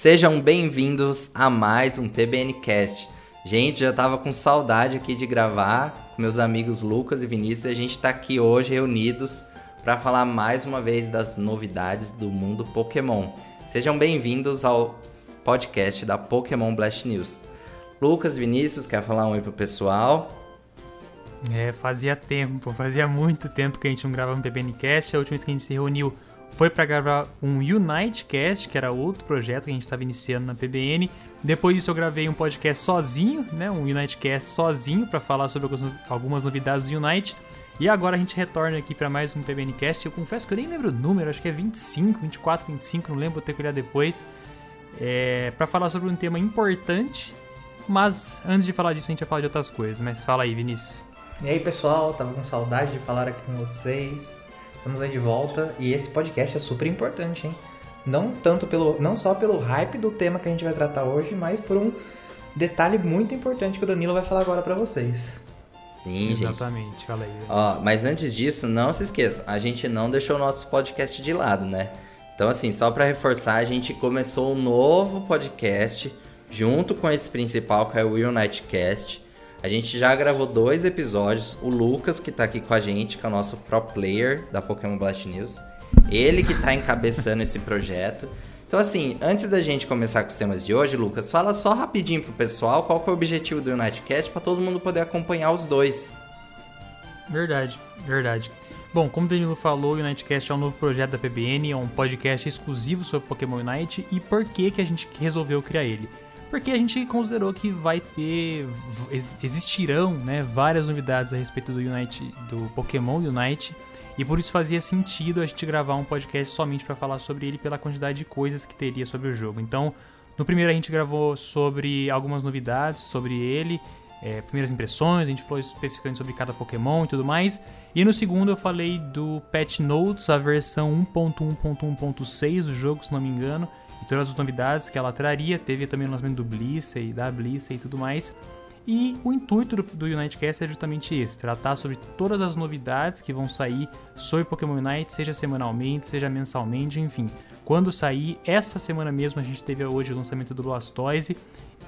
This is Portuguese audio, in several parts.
Sejam bem-vindos a mais um TBNcast. Gente, já tava com saudade aqui de gravar com meus amigos Lucas e Vinícius. A gente tá aqui hoje reunidos para falar mais uma vez das novidades do mundo Pokémon. Sejam bem-vindos ao podcast da Pokémon Blast News. Lucas, Vinícius, quer falar um oi pro pessoal? É, fazia tempo, fazia muito tempo que a gente não gravava um PBNcast. A última vez que a gente se reuniu foi para gravar um Unitecast, que era outro projeto que a gente estava iniciando na PBN. Depois disso eu gravei um podcast sozinho, né, um Unitecast sozinho para falar sobre algumas novidades do Unite. E agora a gente retorna aqui para mais um PBNcast. Eu confesso que eu nem lembro o número, acho que é 25, 24, 25, não lembro, vou ter que olhar depois. É, para falar sobre um tema importante, mas antes de falar disso a gente vai falar de outras coisas. Mas fala aí, Vinícius. E aí, pessoal, tava com saudade de falar aqui com vocês. Estamos aí de volta e esse podcast é super importante, hein? Não tanto pelo, não só pelo hype do tema que a gente vai tratar hoje, mas por um detalhe muito importante que o Danilo vai falar agora para vocês. Sim, Exatamente, gente. fala aí. Ó, mas antes disso, não se esqueçam, a gente não deixou o nosso podcast de lado, né? Então, assim, só para reforçar, a gente começou um novo podcast junto com esse principal, que é o Will Nightcast. A gente já gravou dois episódios. O Lucas, que tá aqui com a gente, que é o nosso pro player da Pokémon Blast News. Ele que tá encabeçando esse projeto. Então, assim, antes da gente começar com os temas de hoje, Lucas, fala só rapidinho pro pessoal qual que é o objetivo do Unitecast para todo mundo poder acompanhar os dois. Verdade, verdade. Bom, como o Danilo falou, o Unitecast é um novo projeto da PBN, é um podcast exclusivo sobre Pokémon Unite e por que, que a gente resolveu criar ele? Porque a gente considerou que vai ter existirão, né, várias novidades a respeito do Unite, do Pokémon Unite, e por isso fazia sentido a gente gravar um podcast somente para falar sobre ele pela quantidade de coisas que teria sobre o jogo. Então, no primeiro a gente gravou sobre algumas novidades sobre ele, é, primeiras impressões, a gente falou especificamente sobre cada Pokémon e tudo mais. E no segundo eu falei do Patch Notes, a versão 1.1.1.6 do jogo, se não me engano, e todas as novidades que ela traria. Teve também o lançamento do Blissey, da Blissey e tudo mais. E o intuito do, do Unitecast é justamente esse: tratar sobre todas as novidades que vão sair sobre Pokémon Unite, seja semanalmente, seja mensalmente, enfim. Quando sair, essa semana mesmo a gente teve hoje o lançamento do Blastoise.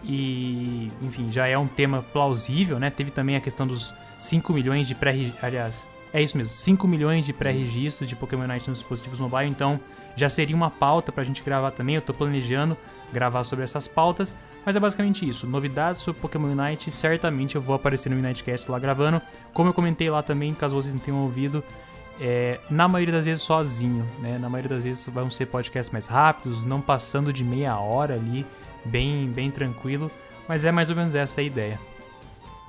E, enfim, já é um tema plausível, né? Teve também a questão dos 5 milhões de pré aliás, é isso mesmo, 5 milhões de pré-registros de Pokémon Unite nos dispositivos mobile, então já seria uma pauta pra gente gravar também. Eu tô planejando gravar sobre essas pautas, mas é basicamente isso. Novidades sobre Pokémon Unite, certamente eu vou aparecer no Unitecast lá gravando. Como eu comentei lá também, caso vocês não tenham ouvido, é, na maioria das vezes sozinho, né? Na maioria das vezes vão ser podcasts mais rápidos, não passando de meia hora ali, bem, bem tranquilo. Mas é mais ou menos essa a ideia.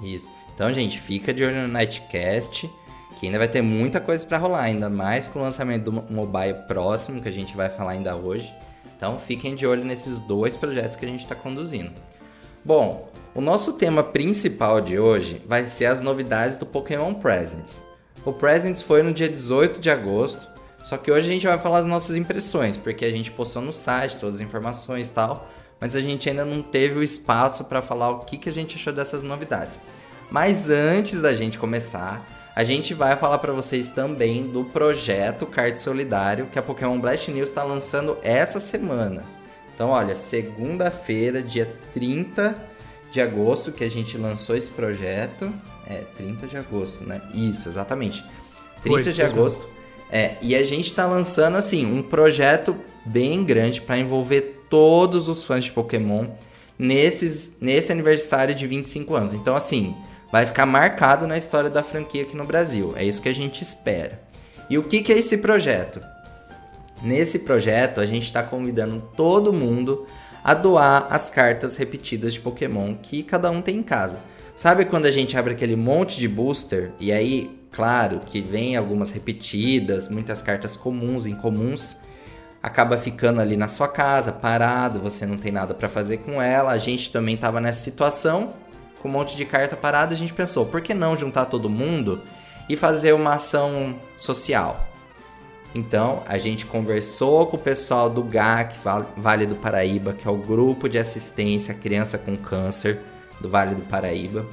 Isso. Então, gente, fica de olho no Nightcast que ainda vai ter muita coisa para rolar, ainda mais com o lançamento do mobile próximo, que a gente vai falar ainda hoje. Então fiquem de olho nesses dois projetos que a gente está conduzindo. Bom, o nosso tema principal de hoje vai ser as novidades do Pokémon Presents. O Presents foi no dia 18 de agosto, só que hoje a gente vai falar as nossas impressões, porque a gente postou no site todas as informações e tal, mas a gente ainda não teve o espaço para falar o que, que a gente achou dessas novidades. Mas antes da gente começar, a gente vai falar para vocês também do projeto Card Solidário que a Pokémon Blast News está lançando essa semana. Então, olha, segunda-feira, dia 30 de agosto, que a gente lançou esse projeto. É, 30 de agosto, né? Isso, exatamente. 30 Foi, de agosto. É, e a gente está lançando, assim, um projeto bem grande para envolver todos os fãs de Pokémon nesses, nesse aniversário de 25 anos. Então, assim, vai ficar marcado na história da franquia aqui no Brasil. É isso que a gente espera. E o que, que é esse projeto? Nesse projeto, a gente está convidando todo mundo a doar as cartas repetidas de Pokémon que cada um tem em casa. Sabe quando a gente abre aquele monte de booster e aí, claro, que vem algumas repetidas, muitas cartas comuns, incomuns, acaba ficando ali na sua casa, parado, você não tem nada para fazer com ela. A gente também estava nessa situação com um monte de carta parada, a gente pensou, por que não juntar todo mundo e fazer uma ação social? Então, a gente conversou com o pessoal do GAC, Vale do Paraíba, que é o grupo de assistência à criança com câncer do Vale do Paraíba.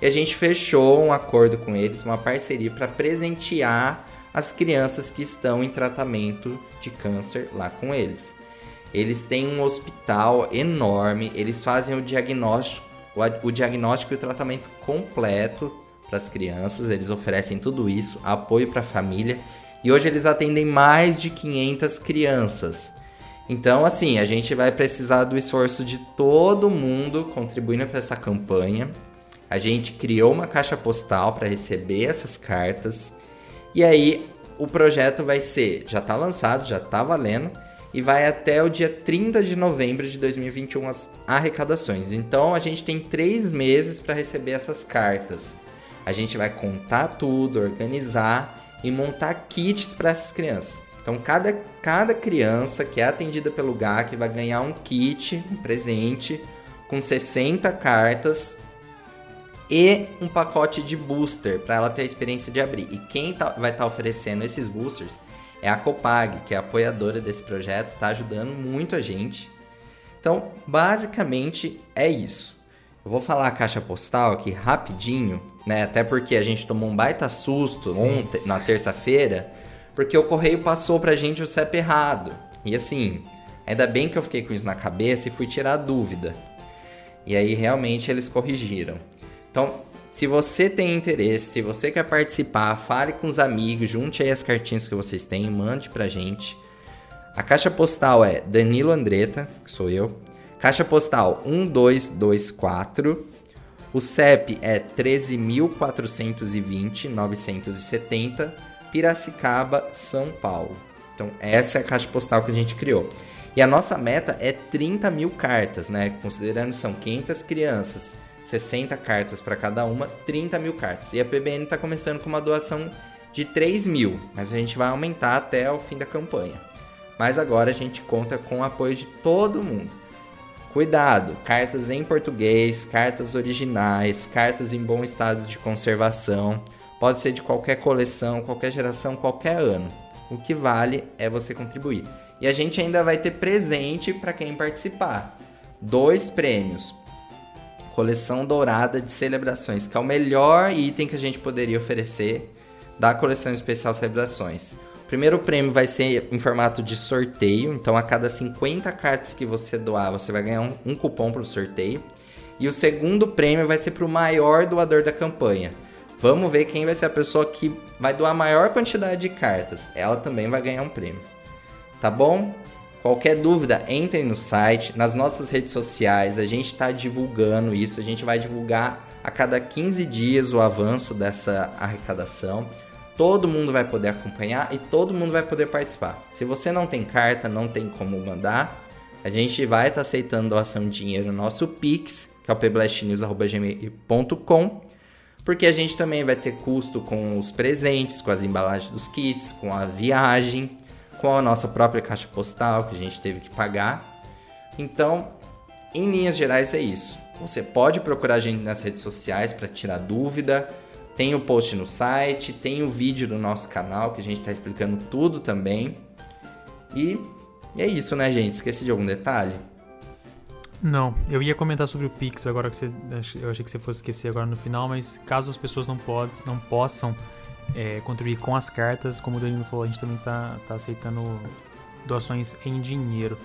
E a gente fechou um acordo com eles, uma parceria para presentear as crianças que estão em tratamento de câncer lá com eles. Eles têm um hospital enorme, eles fazem o diagnóstico, o, o diagnóstico e o tratamento completo para as crianças, eles oferecem tudo isso, apoio para a família, e hoje eles atendem mais de 500 crianças. Então, assim, a gente vai precisar do esforço de todo mundo contribuindo para essa campanha. A gente criou uma caixa postal para receber essas cartas. E aí, o projeto vai ser, já está lançado, já está valendo, e vai até o dia 30 de novembro de 2021 as arrecadações. Então, a gente tem três meses para receber essas cartas. A gente vai contar tudo, organizar e montar kits para essas crianças. Então, cada, cada criança que é atendida pelo GAC vai ganhar um kit, um presente, com 60 cartas e um pacote de booster para ela ter a experiência de abrir. E quem tá, vai estar tá oferecendo esses boosters é a Copag, que é apoiadora desse projeto, está ajudando muito a gente. Então, basicamente é isso. Eu vou falar a caixa postal aqui rapidinho, né? Até porque a gente tomou um baita susto Sim. ontem, na terça-feira, porque o correio passou pra gente o CEP errado. E assim, ainda bem que eu fiquei com isso na cabeça e fui tirar a dúvida. E aí realmente eles corrigiram. Então, se você tem interesse, se você quer participar, fale com os amigos, junte aí as cartinhas que vocês têm, mande pra gente. A caixa postal é Danilo Andreta, que sou eu. Caixa postal 1224. O CEP é 13.420 970 Piracicaba, São Paulo. Então, essa é a caixa postal que a gente criou. E a nossa meta é 30 mil cartas, né? Considerando que são 500 crianças, 60 cartas para cada uma, 30 mil cartas. E a PBN está começando com uma doação de 3 mil, mas a gente vai aumentar até o fim da campanha. Mas agora a gente conta com o apoio de todo mundo. Cuidado, cartas em português, cartas originais, cartas em bom estado de conservação. Pode ser de qualquer coleção, qualquer geração, qualquer ano. O que vale é você contribuir. E a gente ainda vai ter presente para quem participar. Dois prêmios. Coleção dourada de celebrações, que é o melhor item que a gente poderia oferecer da coleção especial celebrações. O primeiro prêmio vai ser em formato de sorteio, então a cada 50 cartas que você doar, você vai ganhar um, um cupom para o sorteio. E o segundo prêmio vai ser para o maior doador da campanha. Vamos ver quem vai ser a pessoa que vai doar a maior quantidade de cartas. Ela também vai ganhar um prêmio. Tá bom? Qualquer dúvida, entrem no site, nas nossas redes sociais, a gente está divulgando isso, a gente vai divulgar a cada 15 dias o avanço dessa arrecadação. Todo mundo vai poder acompanhar e todo mundo vai poder participar. Se você não tem carta, não tem como mandar, a gente vai estar tá aceitando doação de dinheiro no nosso Pix, que é o pblastnews.gmail.com porque a gente também vai ter custo com os presentes, com as embalagens dos kits, com a viagem, com a nossa própria caixa postal que a gente teve que pagar. Então, em linhas gerais é isso. Você pode procurar a gente nas redes sociais para tirar dúvida. Tem o post no site, tem o vídeo do nosso canal que a gente está explicando tudo também. E é isso, né, gente? Esqueci de algum detalhe? Não, eu ia comentar sobre o Pix agora que você. Eu achei que você fosse esquecer agora no final, mas caso as pessoas não, pode, não possam é, contribuir com as cartas, como o Danilo falou, a gente também está tá aceitando doações em dinheiro.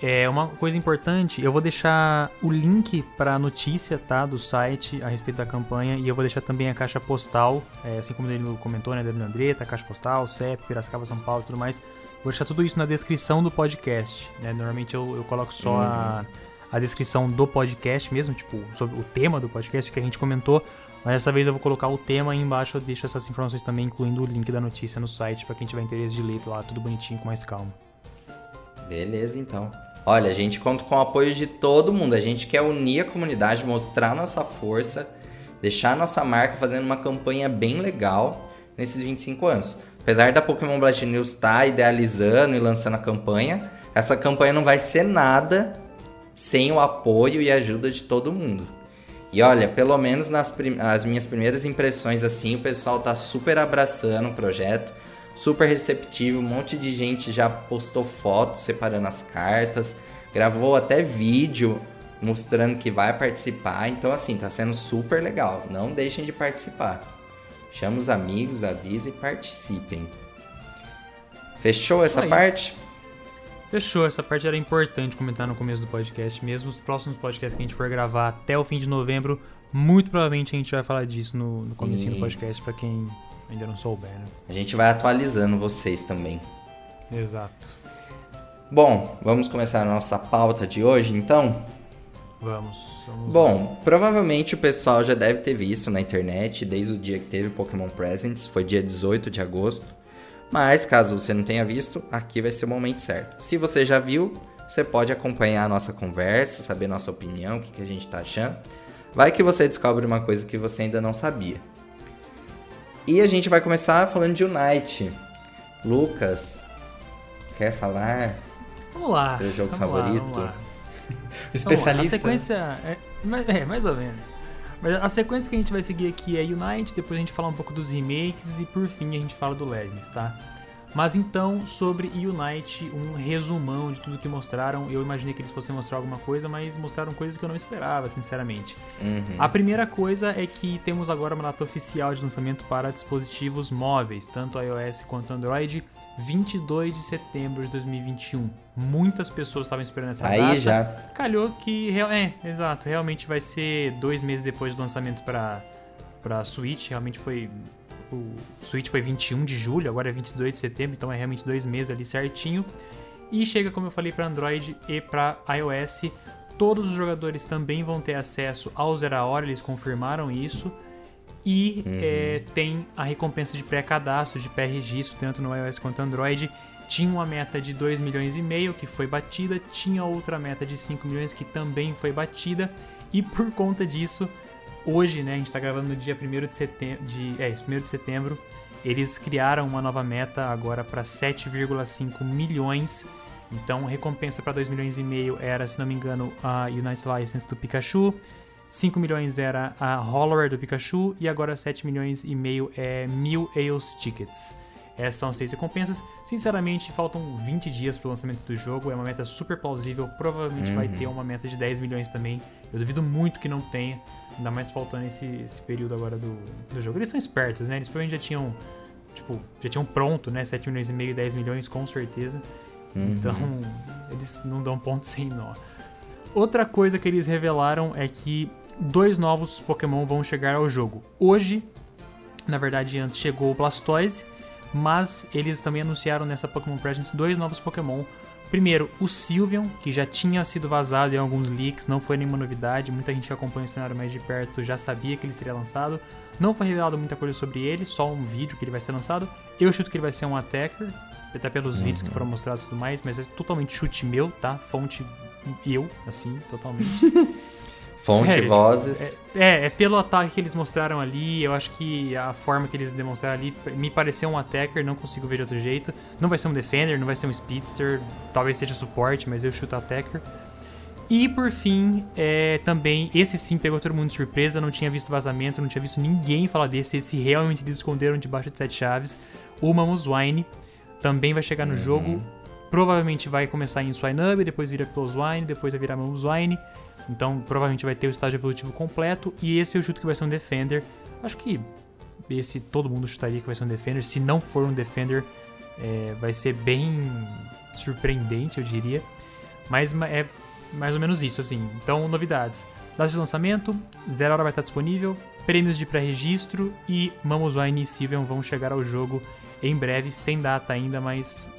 É uma coisa importante, eu vou deixar o link para a notícia tá, do site a respeito da campanha e eu vou deixar também a caixa postal, é, assim como o Danilo comentou, né, Danilo Andreta, caixa postal, CEP, Piracicaba, São Paulo tudo mais. Vou deixar tudo isso na descrição do podcast. Né? Normalmente eu, eu coloco só uhum. a a descrição do podcast mesmo, tipo, sobre o tema do podcast que a gente comentou. Mas dessa vez eu vou colocar o tema aí embaixo, eu deixo essas informações também, incluindo o link da notícia no site, para quem tiver interesse de ler lá, tudo bonitinho, com mais calma. Beleza, então. Olha, a gente conta com o apoio de todo mundo. A gente quer unir a comunidade, mostrar nossa força, deixar nossa marca fazendo uma campanha bem legal nesses 25 anos. Apesar da Pokémon Blast News estar tá idealizando e lançando a campanha, essa campanha não vai ser nada sem o apoio e ajuda de todo mundo. E olha, pelo menos nas prim as minhas primeiras impressões assim, o pessoal tá super abraçando o projeto, super receptivo, um monte de gente já postou fotos separando as cartas, gravou até vídeo mostrando que vai participar. Então assim, tá sendo super legal. Não deixem de participar. Chama os amigos, avisa e participem. Fechou essa Aí. parte? Fechou, essa parte era importante comentar no começo do podcast. Mesmo os próximos podcasts que a gente for gravar até o fim de novembro, muito provavelmente a gente vai falar disso no, no começo do podcast, pra quem ainda não souber, né? A gente vai atualizando vocês também. Exato. Bom, vamos começar a nossa pauta de hoje, então? Vamos. vamos Bom, provavelmente o pessoal já deve ter visto na internet desde o dia que teve Pokémon Presents, foi dia 18 de agosto. Mas caso você não tenha visto, aqui vai ser o momento certo. Se você já viu, você pode acompanhar a nossa conversa, saber nossa opinião, o que, que a gente tá achando. Vai que você descobre uma coisa que você ainda não sabia. E a gente vai começar falando de Unite. Lucas, quer falar? Vamos lá. Seu jogo vamos lá, favorito? vamos lá. O especialista. A sequência. É, é, mais ou menos. Mas a sequência que a gente vai seguir aqui é Unite, depois a gente fala um pouco dos remakes e por fim a gente fala do Legends, tá? Mas então, sobre Unite, um resumão de tudo que mostraram. Eu imaginei que eles fossem mostrar alguma coisa, mas mostraram coisas que eu não esperava, sinceramente. Uhum. A primeira coisa é que temos agora uma data oficial de lançamento para dispositivos móveis, tanto iOS quanto Android, 22 de setembro de 2021. Muitas pessoas estavam esperando essa data. Aí já. Calhou que. É, exato. Realmente vai ser dois meses depois do lançamento para pra Switch. Realmente foi. O Switch foi 21 de julho, agora é 22 de setembro, então é realmente dois meses ali certinho. E chega, como eu falei, para Android e para iOS. Todos os jogadores também vão ter acesso ao Zero Hora, eles confirmaram isso. E é, tem a recompensa de pré-cadastro, de pré-registro, tanto no iOS quanto no Android. Tinha uma meta de 2 milhões e meio que foi batida, tinha outra meta de 5 milhões que também foi batida. E por conta disso, hoje, né, a gente está gravando no dia 1 de setembro, de, é, isso, 1 de setembro, eles criaram uma nova meta agora para 7,5 milhões. Então, recompensa para 2 milhões e meio era, se não me engano, a United License do Pikachu. 5 milhões era a Hollower do Pikachu e agora 7 milhões e meio é mil Eos Tickets. Essas são as seis recompensas. Sinceramente, faltam 20 dias para o lançamento do jogo. É uma meta super plausível. Provavelmente vai ter uma meta de 10 milhões também. Eu duvido muito que não tenha. Ainda mais faltando esse, esse período agora do, do jogo. Eles são espertos, né? Eles provavelmente já tinham. Tipo, já tinham pronto, né? 7 milhões e meio e 10 milhões, com certeza. Então, eles não dão ponto sem nó. Outra coisa que eles revelaram é que dois novos Pokémon vão chegar ao jogo. Hoje, na verdade, antes chegou o Blastoise, mas eles também anunciaram nessa Pokémon Presents dois novos Pokémon. Primeiro, o Sylveon, que já tinha sido vazado em alguns leaks, não foi nenhuma novidade, muita gente que acompanha o cenário mais de perto já sabia que ele seria lançado. Não foi revelado muita coisa sobre ele, só um vídeo que ele vai ser lançado. Eu chuto que ele vai ser um attacker, até pelos vídeos que foram mostrados e tudo mais, mas é totalmente chute meu, tá? Fonte eu, assim, totalmente. Fonte, Sério, vozes. É, é pelo ataque que eles mostraram ali, eu acho que a forma que eles demonstraram ali me pareceu um attacker, não consigo ver de outro jeito. Não vai ser um defender, não vai ser um speedster, talvez seja suporte, mas eu chuto attacker. E por fim, é, também, esse sim pegou todo mundo de surpresa, não tinha visto vazamento, não tinha visto ninguém falar desse, esse realmente eles esconderam debaixo de sete chaves. O Mamoswine também vai chegar no jogo, provavelmente vai começar em Swinub, depois vira Closewine, depois vai virar Mamoswine. Então provavelmente vai ter o estágio evolutivo completo. E esse eu chuto que vai ser um Defender. Acho que esse todo mundo chutaria que vai ser um Defender. Se não for um Defender, é, vai ser bem surpreendente, eu diria. Mas ma- é mais ou menos isso, assim. Então, novidades. Data de lançamento, Zero Hora vai estar disponível, prêmios de pré-registro e Mamoswine e Sylveon vão chegar ao jogo em breve, sem data ainda, mas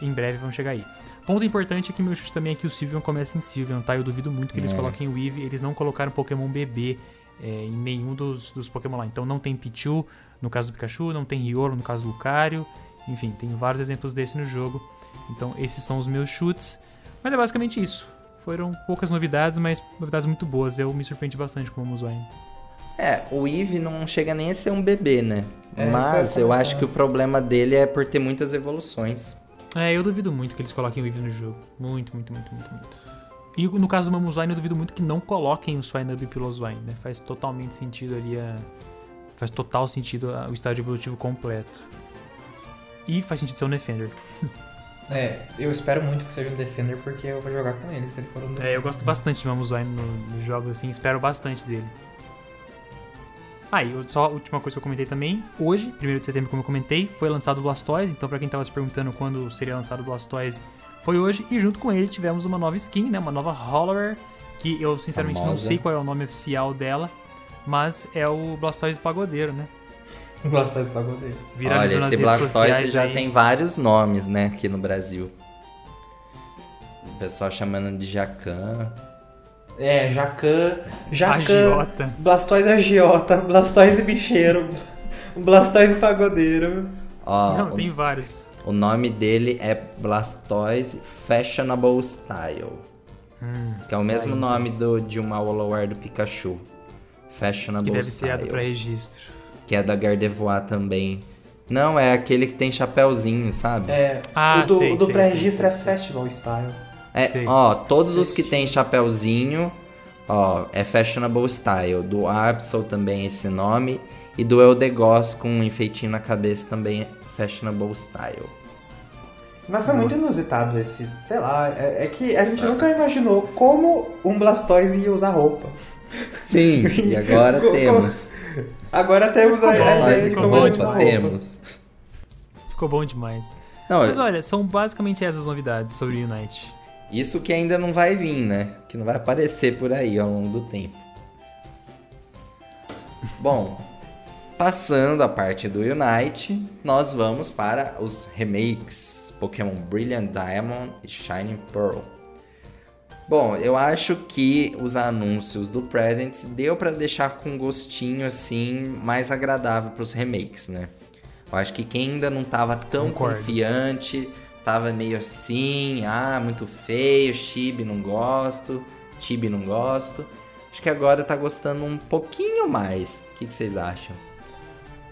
em breve vão chegar aí. Ponto importante é que meu chute também é que o Sylveon começa em Sylveon, tá? Eu duvido muito que eles É. coloquem o Eevee, eles não colocaram Pokémon bebê é, em nenhum dos, dos Pokémon lá. Então não tem Pichu no caso do Pikachu, não tem Riolo no caso do Lucario, enfim, tem vários exemplos desse no jogo. Então esses são os meus chutes, mas é basicamente isso. Foram poucas novidades, mas novidades muito boas. Eu me surpreendi bastante com o Muzwine. É, o Eve não chega nem a ser um bebê, né? É, Mas que eu acho que o problema dele é por ter muitas evoluções. É, eu duvido muito que eles coloquem o Eevee no jogo. Muito, muito, muito, muito, muito. E no caso do Mamuzwine, eu duvido muito que não coloquem o Swinub e o Piloswine, né? Faz totalmente sentido ali a... Faz total sentido a- o estágio evolutivo completo. E faz sentido ser um Defender. É, eu espero muito que seja um Defender porque eu vou jogar com ele se ele for um Defender. É, eu gosto bastante de Mamuzwine no- nos jogos, assim, espero bastante dele. Ah, e só a última coisa que eu comentei também. Hoje, 1 de setembro, como eu comentei, foi lançado o Blastoise. Então, pra quem tava se perguntando quando seria lançado o Blastoise, foi hoje. E junto com ele tivemos uma nova skin, né? Uma nova Hollower. Que eu sinceramente não Famosa. sei qual é o nome oficial dela. Mas é o Blastoise Pagodeiro, né? Blastoise pagodeiro. Olha, esse Blastoise já aí. tem vários nomes, né, aqui no Brasil. O pessoal chamando de Jacan. É, Jacan. Jacan. Agiota. Blastoise agiota. Blastoise bicheiro. Blastoise pagodeiro. Ó, Não, o, tem vários. o nome dele é Blastoise Fashionable Style. Hum, Que é o mesmo nome do, de uma Hollower do Pikachu. Fashionable que deve ser a Style. do pré-registro. Que é da Gardevoir também. Não, é aquele que tem chapéuzinho, sabe? É, Ah, o do, sei, o do pré-registro é. Festival Style. É, ó, todos os que tem chapéuzinho, ó, é Fashionable Style. Do Absol também é esse nome. E do Eldegoss com um enfeitinho na cabeça também é Fashionable Style. Mas foi muito inusitado esse, sei lá, é, é que a gente nunca imaginou como um Blastoise ia usar roupa. Sim, e agora temos. Agora temos a, e ele usa roupa roupa. temos. Ficou bom demais. Não, Mas olha, são basicamente essas novidades sobre o Unite. Isso que ainda não vai vir, né? Que não vai aparecer por aí ao longo do tempo. Bom, passando a parte do Unite, nós vamos para os remakes Pokémon Brilliant Diamond e Shining Pearl. Bom, eu acho que os anúncios do Presents deu pra deixar com gostinho assim mais agradável pros remakes, né? Eu acho que quem ainda não tava tão Concordo. confiante, tava meio assim, ah, muito feio, Chibi não gosto, Chibi não gosto. Acho que agora tá gostando um pouquinho mais. O que, que vocês acham?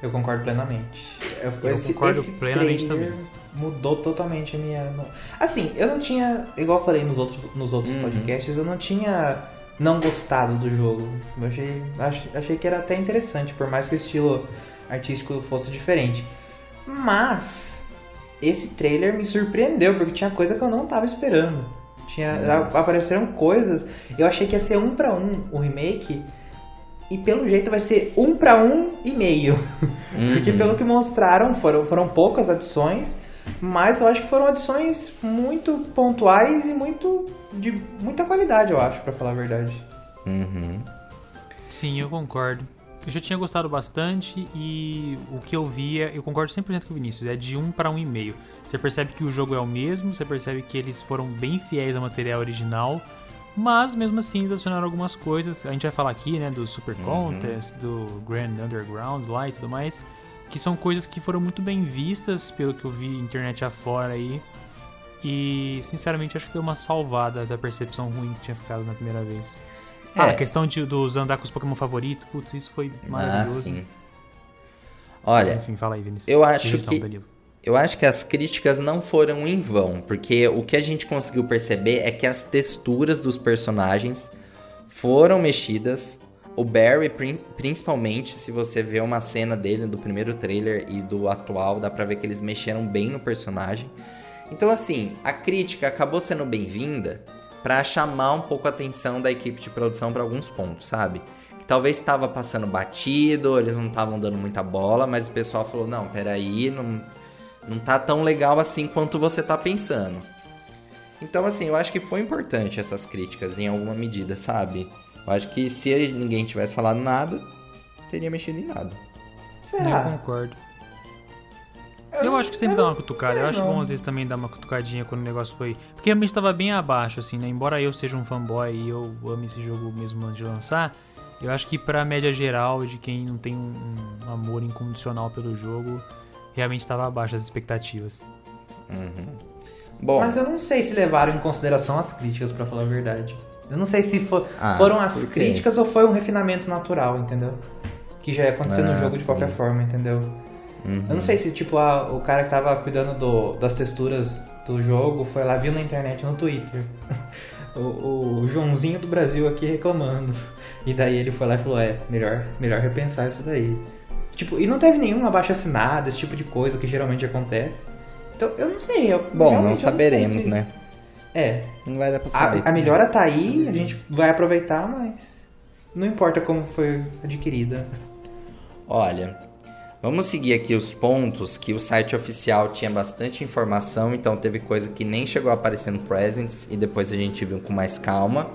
Eu concordo plenamente. Eu, Eu concordo plenamente trailer também. Mudou totalmente a minha. Assim, eu não tinha. Igual eu falei nos outros, nos outros Uhum. podcasts, eu não tinha não gostado do jogo. Eu achei, ach- achei que era até interessante, por mais que o estilo artístico fosse diferente. Mas esse trailer me surpreendeu, porque tinha coisa que eu não tava esperando. Tinha, a- apareceram coisas. Eu achei que ia ser um pra um o remake. E pelo jeito vai ser um pra um e meio. Porque Uhum. pelo que mostraram, foram, foram poucas adições, mas eu acho que foram adições muito pontuais e muito de muita qualidade, eu acho, pra falar a verdade. Uhum. Sim, eu concordo. Eu já tinha gostado bastante e o que eu via, eu concordo 100% com o Vinícius, é de 1 para 1,5. Você percebe que o jogo é o mesmo, você percebe que eles foram bem fiéis ao material original, mas mesmo assim eles adicionaram algumas coisas. A gente vai falar aqui, né, do Super Contest, do Grand Underground lá e tudo mais, que são coisas que foram muito bem vistas, pelo que eu vi internet afora aí. E, sinceramente, acho que deu uma salvada da percepção ruim que tinha ficado na primeira vez. Ah, É. a questão de, dos andar com os Pokémon favoritos, putz, isso foi Ah, maravilhoso. sim. Olha, Enfim, fala aí, Vinícius. eu acho que-. Eu acho que as críticas não foram em vão, porque o que a gente conseguiu perceber é que as texturas dos personagens foram mexidas. O Barry, prin- principalmente, se você vê uma cena dele do primeiro trailer e do atual, dá pra ver que eles mexeram bem no personagem. Então, assim, a crítica acabou sendo bem-vinda pra chamar um pouco a atenção da equipe de produção pra alguns pontos, sabe? Que talvez estava passando batido, eles não estavam dando muita bola, mas o pessoal falou: não, peraí, não, não tá tão legal assim quanto você tá pensando. Então, assim, eu acho que foi importante essas críticas em alguma medida, sabe? Eu acho que se ninguém tivesse falado nada, teria mexido em nada. Eu Será? concordo. Eu acho que sempre dá uma cutucada. sei Eu acho não. bom às vezes também dar uma cutucadinha quando o negócio foi. Porque realmente estava bem abaixo, assim, né? Embora eu seja um fanboy e eu ame esse jogo mesmo antes de lançar, eu acho que pra média geral de quem não tem um, um amor incondicional pelo jogo, realmente estava abaixo das expectativas. Bom, Mas eu não sei se levaram em consideração as críticas, pra falar a verdade. Eu não sei se fo- Ah, foram as críticas ou foi um refinamento natural, entendeu? Que já ia acontecer no Ah, jogo de sim. qualquer forma, entendeu? Uhum. Eu não sei se, tipo, a- o cara que tava cuidando do- das texturas do jogo foi lá, viu na internet, no Twitter. o, o Joãozinho do Brasil aqui reclamando. E daí ele foi lá e falou, é, melhor, melhor repensar isso daí. Tipo, e não teve nenhum abaixo assinado, esse tipo de coisa que geralmente acontece. Então, eu não sei. Eu, bom, não saberemos, se- né? É, Não vai dar pra saber. a, a melhora tá aí, a gente vai aproveitar, mas não importa como foi adquirida. Olha, vamos seguir aqui os pontos que o site oficial tinha bastante informação, então teve coisa que nem chegou a aparecer no Presents e depois a gente viu com mais calma.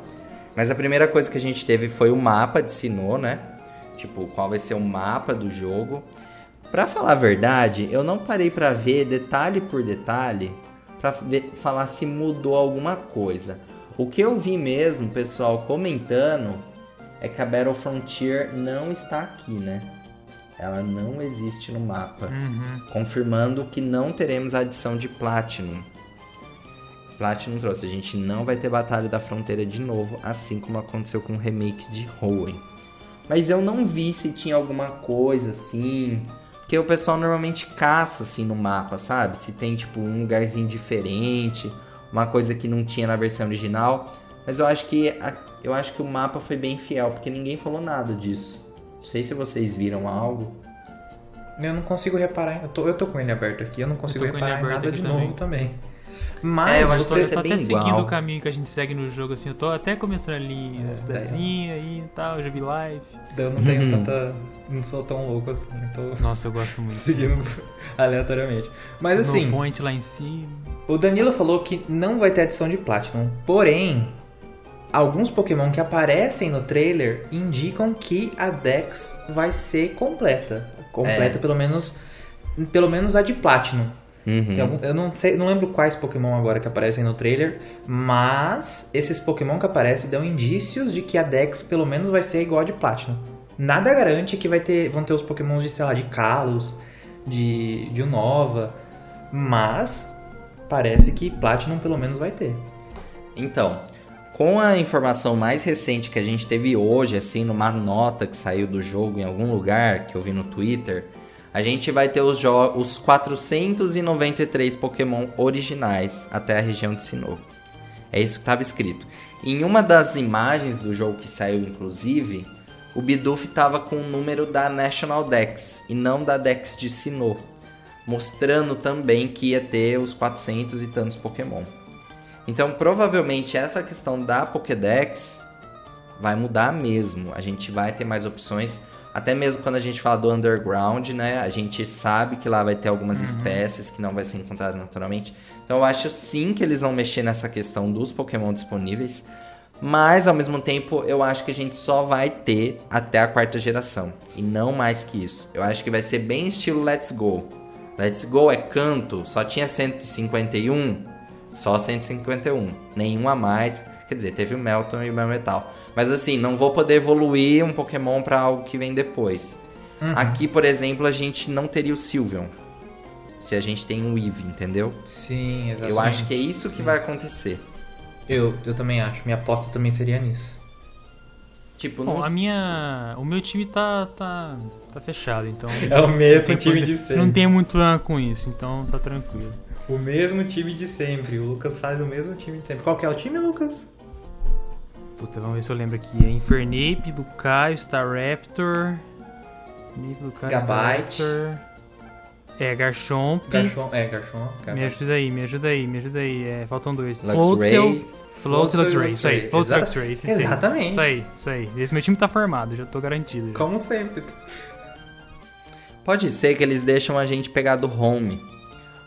Mas a primeira coisa que a gente teve foi o mapa de Sinnoh, né? Tipo, qual vai ser o mapa do jogo. Pra falar a verdade, eu não parei pra ver detalhe por detalhe ver, falar se mudou alguma coisa. O que eu vi mesmo, pessoal, comentando, é que a Battle Frontier não está aqui, né? Ela não existe no mapa. Uhum. Confirmando que não teremos a adição de Platinum. Platinum trouxe, a gente não vai ter Batalha da Fronteira de novo, assim como aconteceu com o remake de Hoenn. Mas eu não vi se tinha alguma coisa assim. Porque o pessoal normalmente caça assim no mapa, sabe? Se tem tipo um lugarzinho diferente, uma coisa que não tinha na versão original. Mas eu acho que a- eu acho que o mapa foi bem fiel, porque ninguém falou nada disso. Não sei se vocês viram algo. Eu não consigo reparar. Eu tô, eu tô com ele aberto aqui, eu não consigo tô ele reparar nada de também. novo também. É, Mas eu acho Eu tô, você. Vai eu tô até bem seguindo igual. o caminho que a gente segue no jogo, assim. Eu tô até começando ali na cidadezinha aí e tal, já vi live. Eu não tenho tanta. Não sou tão louco assim. Eu tô Nossa, eu gosto muito. seguindo aleatoriamente. Mas assim. Snow Point lá em cima. O Danilo falou que não vai ter adição de Platinum. Porém, alguns Pokémon que aparecem no trailer indicam que a Dex vai ser completa. Completa, É. pelo menos. Pelo menos a de Platinum. Uhum. Algum- eu não sei, não lembro quais Pokémon agora que aparecem no trailer, mas esses Pokémon que aparecem dão indícios de que a Dex pelo menos vai ser igual a de Platinum. Nada garante que vai ter, vão ter os Pokémon de, sei lá, de Kalos, de, de Unova, mas parece que Platinum pelo menos vai ter. Então, com a informação mais recente que a gente teve hoje, assim, numa nota que saiu do jogo em algum lugar, que eu vi no Twitter, a gente vai ter os, os 493 Pokémon originais até a região de Sinnoh. É isso que estava escrito. Em uma das imagens do jogo que saiu, inclusive, o Bidoof estava com o número da National Dex e não da Dex de Sinnoh, mostrando também que ia ter os 400 e tantos Pokémon. Então, provavelmente essa questão da Pokédex vai mudar mesmo. A gente vai ter mais opções, até mesmo quando a gente fala do Underground, né? A gente sabe que lá vai ter algumas espécies que não vai ser encontradas naturalmente. Então, eu acho sim que eles vão mexer nessa questão dos Pokémon disponíveis. Mas, ao mesmo tempo, eu acho que a gente só vai ter até a quarta geração. E não mais que isso. Eu acho que vai ser bem estilo Let's Go. Let's Go é canto, só tinha 151, só 151. Nenhum a mais. Quer dizer, teve o Melton e o Melmetal. Mas assim, não vou poder evoluir um Pokémon pra algo que vem depois. Aqui, por exemplo, a gente não teria o Sylveon. Se a gente tem o Eevee, entendeu? Sim, exatamente. Eu acho que é isso que vai acontecer. Eu, eu também acho. Minha aposta também seria nisso. Tipo, Bom, não... a minha. O meu time tá. tá. tá fechado, então. É o mesmo time poder- de sempre. Não tem muito problema com isso, então tá tranquilo. O mesmo time de sempre. O Lucas faz o mesmo time de sempre. Qual que é o time, Lucas? Puta, vamos ver se eu lembro aqui. É Infernape, do Caio, Staraptor. Infernape, do Caio, Gabite. Staraptor. É, Garchomp. Garchomp. É, Garchomp. Me ajuda aí, me ajuda aí, me ajuda aí. É, faltam dois. Floatzel. Float e Luxray, isso aí. Float Exata- Luxray, seis. Exatamente. Isso aí, isso aí. Esse meu time tá formado, já tô garantido. já. Como sempre. Pode ser que eles deixam a gente pegar do home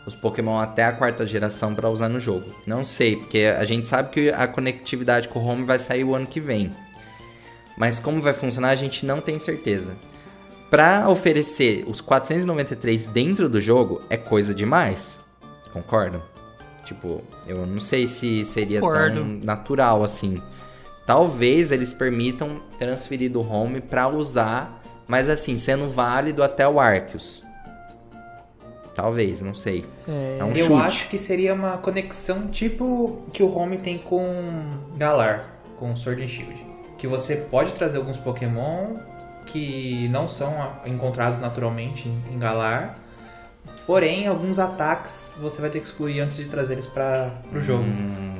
os Pokémon até a quarta geração pra usar no jogo. Não sei, porque a gente sabe que a conectividade com o home vai sair o ano que vem. Mas como vai funcionar, a gente não tem certeza. Pra oferecer os 493 dentro do jogo é coisa demais. Concordam? Tipo, eu não sei se seria Concordo. tão natural assim. Talvez eles permitam transferir do home pra usar, mas assim, sendo válido até o Arceus. Talvez, não sei. É, É um Eu chute. acho que seria uma conexão tipo que o Home tem com Galar, com Sword and Shield. Que você pode trazer alguns Pokémon que não são encontrados naturalmente em em Galar. Porém, alguns ataques você vai ter que excluir antes de trazer eles para o jogo. Hum,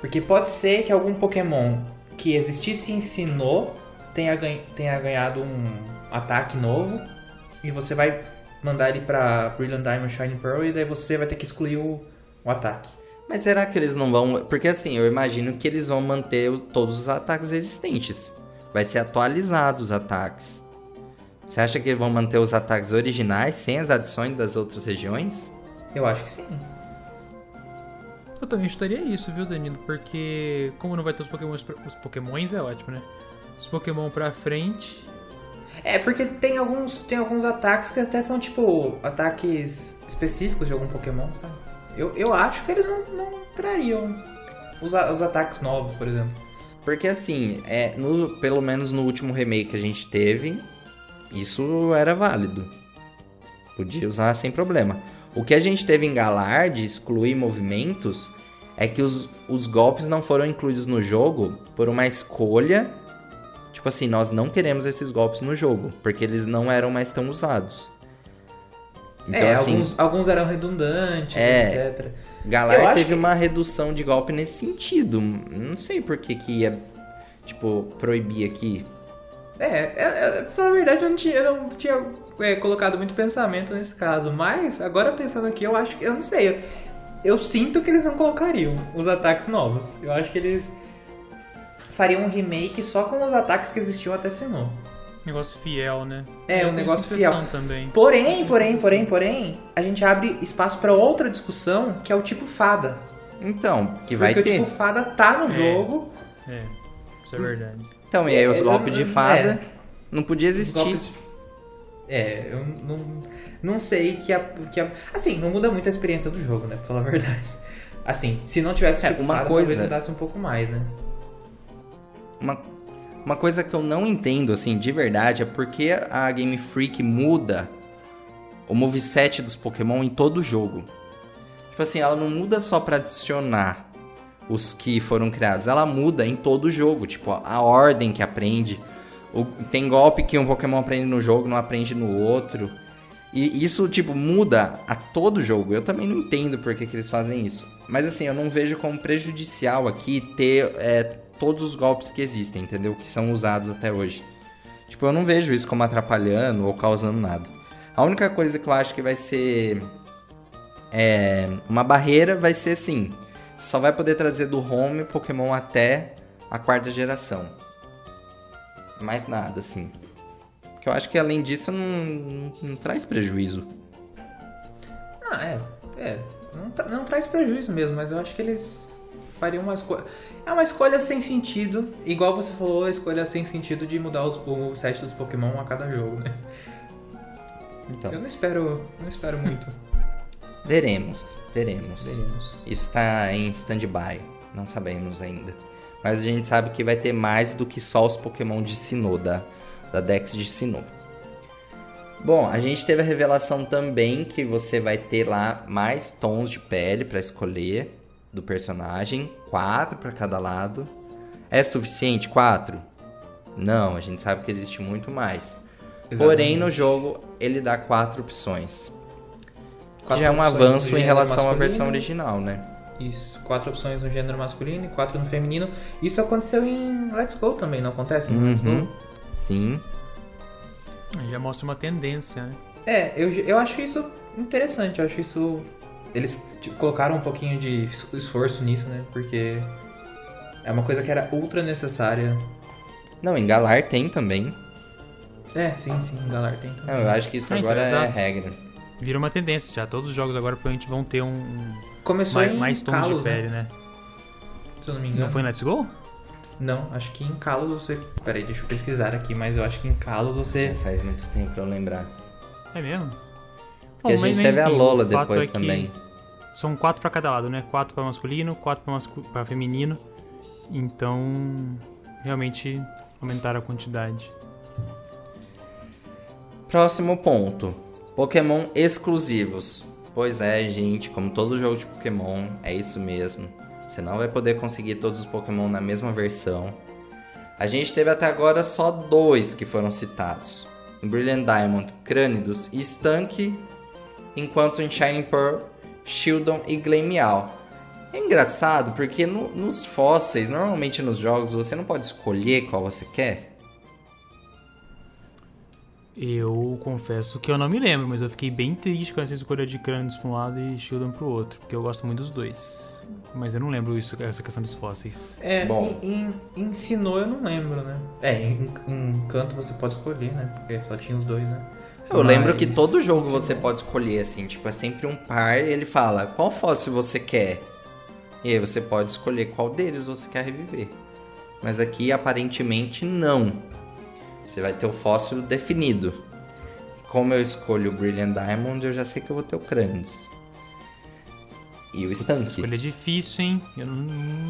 Porque pode ser que algum Pokémon que existisse em Sinnoh tenha, ganha- tenha ganhado um ataque novo e você vai mandar ele pra Brilliant Diamond Shining Pearl e daí você vai ter que excluir o, o ataque. Mas será que eles não vão. Porque assim, eu imagino que eles vão manter todos os ataques existentes. Vai ser atualizado os ataques. Você acha que vão manter os ataques originais sem as adições das outras regiões? Eu acho que sim. Eu também estaria isso, viu, Danilo? Porque como não vai ter os pokémons, pra- os pokémons é ótimo, né? Os pokémon pra frente... É, porque tem alguns, tem alguns ataques que até são, tipo, ataques específicos de algum Pokémon, sabe? Eu, eu acho que eles não, não trariam os, os ataques novos, por exemplo. Porque assim, é, no- pelo menos no último remake que a gente teve, isso era válido. Podia usar sem problema. O que a gente teve em Galar de excluir movimentos é que os, os golpes não foram incluídos no jogo por uma escolha. Tipo assim, nós não queremos esses golpes no jogo, porque eles não eram mais tão usados. Então, é, assim, alguns, alguns eram redundantes, É. etc. Galar teve que- uma redução de golpe nesse sentido. Não sei por que que ia, tipo, proibir aqui. É, é, é, pra a verdade, eu não tinha, eu não tinha é, colocado muito pensamento nesse caso, mas agora pensando aqui, eu acho que, eu não sei, eu, eu sinto que eles não colocariam os ataques novos. Eu acho que eles fariam um remake só com os ataques que existiam até Sinnoh. Negócio fiel, né? É, Eu um negócio fiel. também. Porém, porém, porém, porém, a gente abre espaço pra outra discussão, que é o tipo fada. Então, que vai porque ter. o tipo fada tá no É. jogo. É, isso é verdade. Então, e aí os É, golpes de é. fada não podia existir. É, eu não, não sei que a, que a. Assim, não muda muito a experiência do jogo, né? Pra falar a verdade. Assim, se não tivesse É, tipo uma fada, coisa- talvez mudasse um pouco mais, né? Uma, uma coisa que eu não entendo, assim, de verdade, é porque a Game Freak muda o moveset dos Pokémon em todo o jogo. Tipo assim, ela não muda só pra adicionar os que foram criados, ela muda em todo o jogo. Tipo, a ordem que aprende. O- tem golpe que um Pokémon aprende no jogo, não aprende no outro. E isso, tipo, muda a todo jogo. Eu também não entendo por que, que eles fazem isso. Mas assim, eu não vejo como prejudicial aqui ter é, todos os golpes que existem, entendeu? Que são usados até hoje. Tipo, eu não vejo isso como atrapalhando ou causando nada. A única coisa que eu acho que vai ser é, uma barreira vai ser assim: só vai poder trazer do home Pokémon até a quarta geração. Mais nada, assim. Porque eu acho que além disso não, não, não traz prejuízo. Ah, é. É. Não, tra- não traz prejuízo mesmo, mas eu acho que eles fariam uma escolha. É uma escolha sem sentido, igual você falou, a escolha sem sentido de mudar os, o set dos Pokémon a cada jogo, né? Então, Eu não espero. Não espero muito. veremos, veremos. Veremos. Isso tá em stand-by, não sabemos ainda. Mas a gente sabe que vai ter mais do que só os Pokémon de Sinnoh, da, da Dex de Sinnoh. Bom, a gente teve a revelação também que você vai ter lá mais tons de pele para escolher do personagem, quatro para cada lado. É suficiente quatro? Não, a gente sabe que existe muito mais. Porém, no jogo ele dá quatro opções. Quatro Já é um avanço em relação à versão original, né? Isso, quatro opções no gênero masculino e quatro no feminino. Isso aconteceu em Let's Go também, não acontece? em Let's Uhum. Go? Sim. Já mostra uma tendência, né? É, eu, eu acho isso interessante, eu acho isso. Eles tipo, colocaram um pouquinho de es- esforço nisso, né? Porque é uma coisa que era ultra necessária. Não, em Galar tem também. É, sim, sim, o Galar tem também. Não, eu acho que isso Ah, então, agora é exato. regra. Vira uma tendência já. Todos os jogos agora provavelmente vão ter um, Começou mais, em mais tons Kalos, de pele, né? né? Se eu não me engano. Não foi em Let's Go? Não, acho que em Kalos você. Peraí, deixa eu pesquisar aqui, mas eu acho que em Kalos você. Faz muito tempo pra eu lembrar. É mesmo? Porque a Bom, mas gente teve a enfim, Lola o fato depois é que também. São quatro pra cada lado, né? Quatro pra masculino, quatro pra feminino. Então, realmente aumentaram a quantidade. Próximo ponto. Pokémon exclusivos. Pois é, gente, como todo jogo de Pokémon, é isso mesmo. Você não vai poder conseguir todos os Pokémon na mesma versão. A gente teve até agora só dois que foram citados. Em Brilliant Diamond, Cranidos e Stunk, enquanto em Shining Pearl, Shieldon e Gleamial. É engraçado porque no- nos fósseis, normalmente nos jogos, você não pode escolher qual você quer. Eu confesso que eu não me lembro, mas eu fiquei bem triste com essa escolha de Crânios pra um lado e Shieldon pro outro, porque eu gosto muito dos dois. Mas eu não lembro isso, essa questão dos fósseis. É, Bom. em, em ensinou eu não lembro, né? É, em, em canto você pode escolher, né? Porque só tinha os dois, né? Eu lembro que Mas- todo jogo você pode escolher, assim, tipo, é sempre um par e ele fala qual fóssil você quer. E aí você pode escolher qual deles você quer reviver. Mas aqui, aparentemente, não. Você vai ter o fóssil definido. Como eu escolho o Brilliant Diamond, eu já sei que eu vou ter o Crânios. E o Essa Stank. escolha é difícil, hein? Eu não,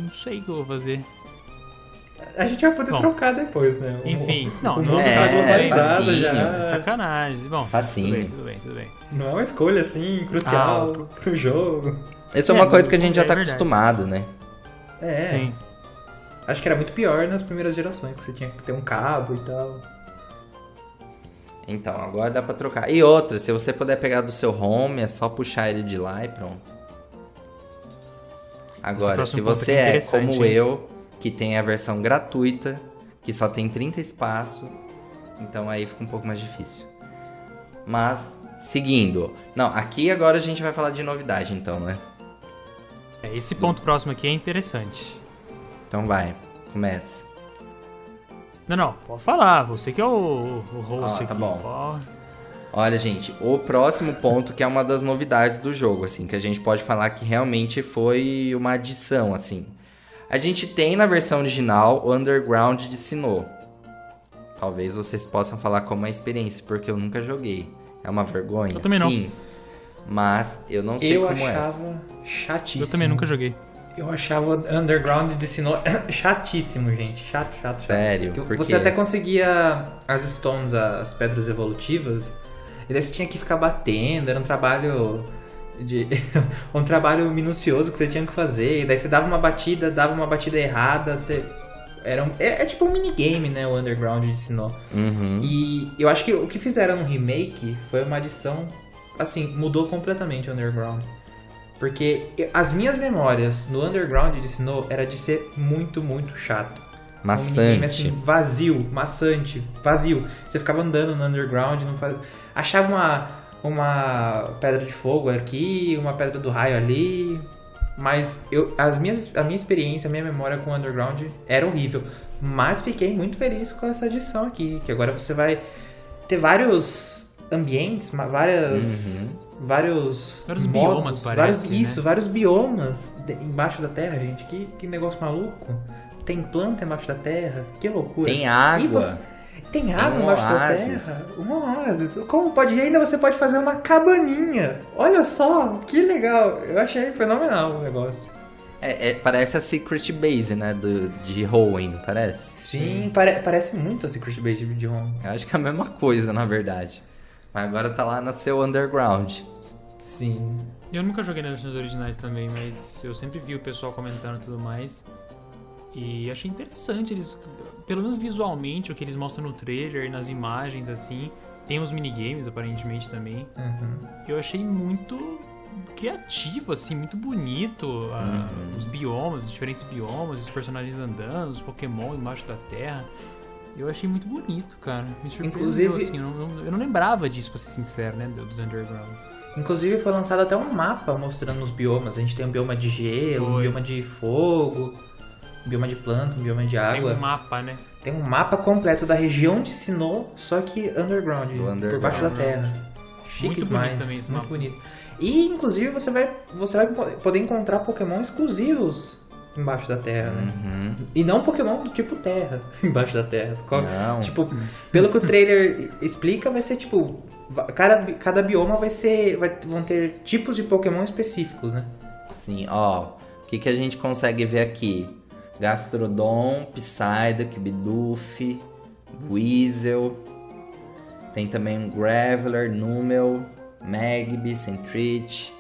não sei o que eu vou fazer. A gente vai poder Bom. trocar depois, né? O- Enfim, não, o não mundo é, tá globalizado facinho, já. É sacanagem. Bom, Facinho. tudo bem, tudo bem, tudo bem. Não é uma escolha assim, crucial pro jogo. Isso é É, uma coisa que a gente já é tá verdade. acostumado, né? É. Sim. Acho que era muito pior nas primeiras gerações, que você tinha que ter um cabo e tal. Então, agora dá pra trocar. E outra, se você puder pegar do seu home, é só puxar ele de lá e pronto. Agora, se ponto você é é como hein? eu, que tem a versão gratuita, que só tem 30 espaço, então aí fica um pouco mais difícil. Mas, seguindo. Não, aqui agora a gente vai falar de novidade, então, né? É, esse ponto próximo aqui é interessante. Então vai, começa. Não, não, pode falar. Você que é o, o host Ah, tá aqui. bom. Pode- Olha, gente, o próximo ponto que é uma das novidades do jogo, assim, que a gente pode falar que realmente foi uma adição, assim. A gente tem na versão original o Underground de Sinnoh. Talvez vocês possam falar como uma experiência, porque eu nunca joguei. É uma vergonha? Eu também não. Sim. Mas eu não sei Eu como é. achava chatíssimo. Eu também nunca joguei. Eu achava o Underground de Sinnoh chatíssimo, gente. Chato, chato, chato. Sério? Que Por Você até conseguia as stones, as pedras evolutivas, e daí você tinha que ficar batendo, era um trabalho de um trabalho minucioso que você tinha que fazer, e daí você dava uma batida, dava uma batida errada, você era um, é, é tipo um minigame, né, o Underground de Sinnoh. Uhum. E eu acho que o que fizeram no remake foi uma adição, assim, mudou completamente o Underground. Porque as minhas memórias no Underground de Sinnoh era de ser muito, muito chato. Um minigame, Maçante. assim, vazio, maçante, vazio. Você ficava andando no underground, não faz... achava uma, uma pedra de fogo aqui, uma pedra do raio ali. Mas eu, as minhas, a minha experiência, a minha memória com o underground era horrível. Mas fiquei muito feliz com essa adição aqui, que agora você vai ter vários ambientes, várias, Uhum. vários, Vários modos, biomas, vários, parece, né? isso, vários biomas de- embaixo da terra, gente. Que, que negócio maluco. Tem planta embaixo da terra, que loucura. Tem E água. Tem água um embaixo da terra? Um oásis. Como pode? E ainda você pode fazer uma cabaninha. Olha só, que legal. Eu achei fenomenal o negócio. É, é- parece a Secret Base, né? Do, de Hoenn, não parece? Sim, pare- parece muito a Secret Base de Home. Eu acho que é a mesma coisa, na verdade. Mas agora tá lá no seu underground. Sim. Eu nunca joguei nas versões originais também, mas eu sempre vi o pessoal comentando e tudo mais. E achei interessante eles, pelo menos visualmente, o que eles mostram no trailer e nas imagens, assim. Tem uns minigames, aparentemente, também. Uhum. que eu achei muito criativo, assim, muito bonito. ah, Os biomas, os diferentes biomas, os personagens andando, os Pokémon embaixo da terra. Eu achei muito bonito, cara. Me surpreendeu, Inclusive- assim. Eu não, eu não lembrava disso, pra ser sincero, né? Dos Underground. Inclusive foi lançado até um mapa mostrando os biomas. A gente tem um bioma de gelo, um Foi. bioma de fogo, um bioma de planta, um bioma de Tem água. um mapa, né? Tem um mapa completo da região de Sinnoh, só que underground, underground. por baixo da terra. Chique Muito bonito demais, também esse muito mapa. bonito. E inclusive você vai, você vai po- poder encontrar Pokémon exclusivos embaixo da terra, né? Uhum. E não Pokémon do tipo terra embaixo da terra. Qual- Não. Tipo, pelo que o trailer explica, vai ser tipo. Cada, cada bioma vai ser. Vai, vão ter tipos de Pokémon específicos, né? Sim, ó. O que, que a gente consegue ver aqui? Gastrodon, Psyduck, Bidoof, Weasel. Tem também um Graveler, Numel, Magby, Sentreat.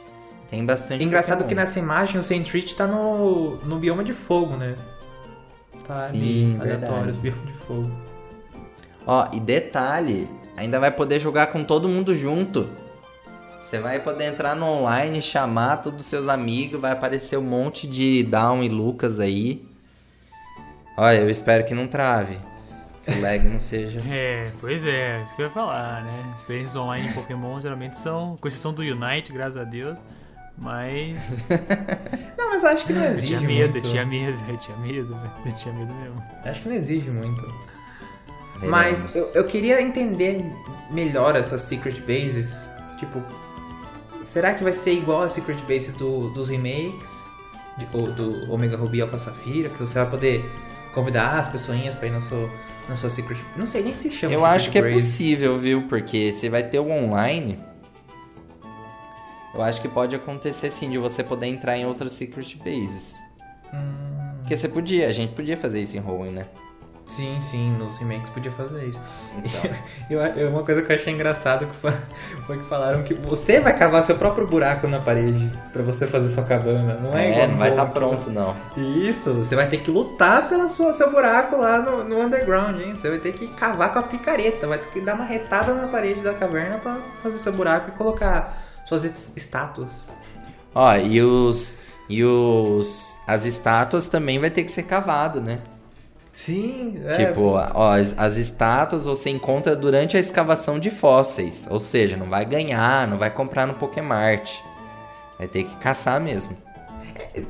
Tem bastante Engraçado Pokémon. que nessa imagem o Sentreat tá no, no bioma de fogo, né? Tá Sim, ali, aleatório, os bioma de fogo. Ó, e detalhe, ainda vai poder jogar com todo mundo junto. Você vai poder entrar no online, chamar todos os seus amigos, vai aparecer um monte de Down e Lucas aí. Olha, eu espero que não trave. que o lag não seja. É, pois é, isso que eu ia falar, né? Experiências online em Pokémon geralmente são, com exceção do Unite, graças a Deus, mas. Não, mas acho que não eu exige tinha medo, muito. eu tinha medo, eu tinha medo, velho. Eu tinha medo mesmo. Acho que não exige muito. Veremos. Mas eu, eu queria entender melhor essas Secret Bases. Tipo, será que vai ser igual a Secret Bases do- dos remakes? De- ou do Omega Ruby Alpha Safira? Que você vai poder convidar as pessoinhas pra ir na sua, na sua Secret... Não sei nem se chama Eu Secret acho que é Base. possível, viu? Porque você vai ter o online. Eu acho que pode acontecer sim de você poder entrar em outras Secret Bases. Hum, Porque você podia, a gente podia fazer isso em Hoenn, né? Sim, sim, nos remakes podia fazer isso. Então. Eu, eu- uma coisa que eu achei engraçado que foi, foi que falaram que você vai cavar seu próprio buraco na parede pra você fazer sua cabana. Não é, é, não vai estar Monk. pronto, não. Isso, você vai ter que lutar pelo sua, seu buraco lá no, no underground, hein? Você vai ter que cavar com a picareta, vai ter que dar uma retada na parede da caverna pra fazer seu buraco e colocar suas es- estátuas. Ó, e os. E os. As estátuas também vai ter que ser cavado, né? Sim, é. Tipo, ó, as, as estátuas você encontra durante a escavação de fósseis. Ou seja, não vai ganhar, não vai comprar no Pokémart. Vai ter que caçar mesmo.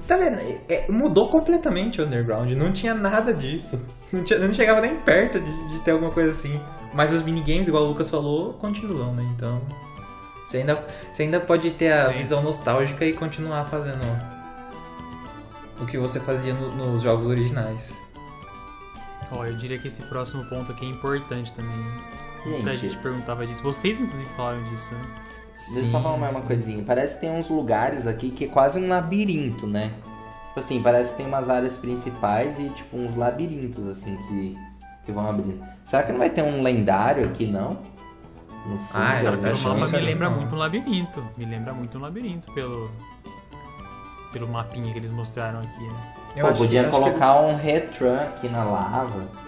Tá vendo? É, é, mudou completamente o underground, não tinha nada disso. Não, tinha- não chegava nem perto de, de ter alguma coisa assim. Mas os minigames, igual o Lucas falou, continuam, né? Então. Você ainda, você ainda pode ter a Sim. visão nostálgica e continuar fazendo o que você fazia no- nos jogos originais. Ó, eu diria que esse próximo ponto aqui é importante também. Muita Gente. gente perguntava disso. Vocês, inclusive, falaram disso, né? Deixa eu só falar mais uma coisinha. Parece que tem uns lugares aqui que é quase um labirinto, né? Tipo assim, parece que tem umas áreas principais e tipo uns labirintos assim que, que vão abrindo. Será que não vai ter um lendário aqui, não? No fundo, Ah, eu alguma Pelo mapa me lembra Não. muito um labirinto. Me lembra muito um labirinto pelo. Pelo mapinha que eles mostraram aqui, né? Eu Pô, acho- podia colocar um retran aqui na lava. eles-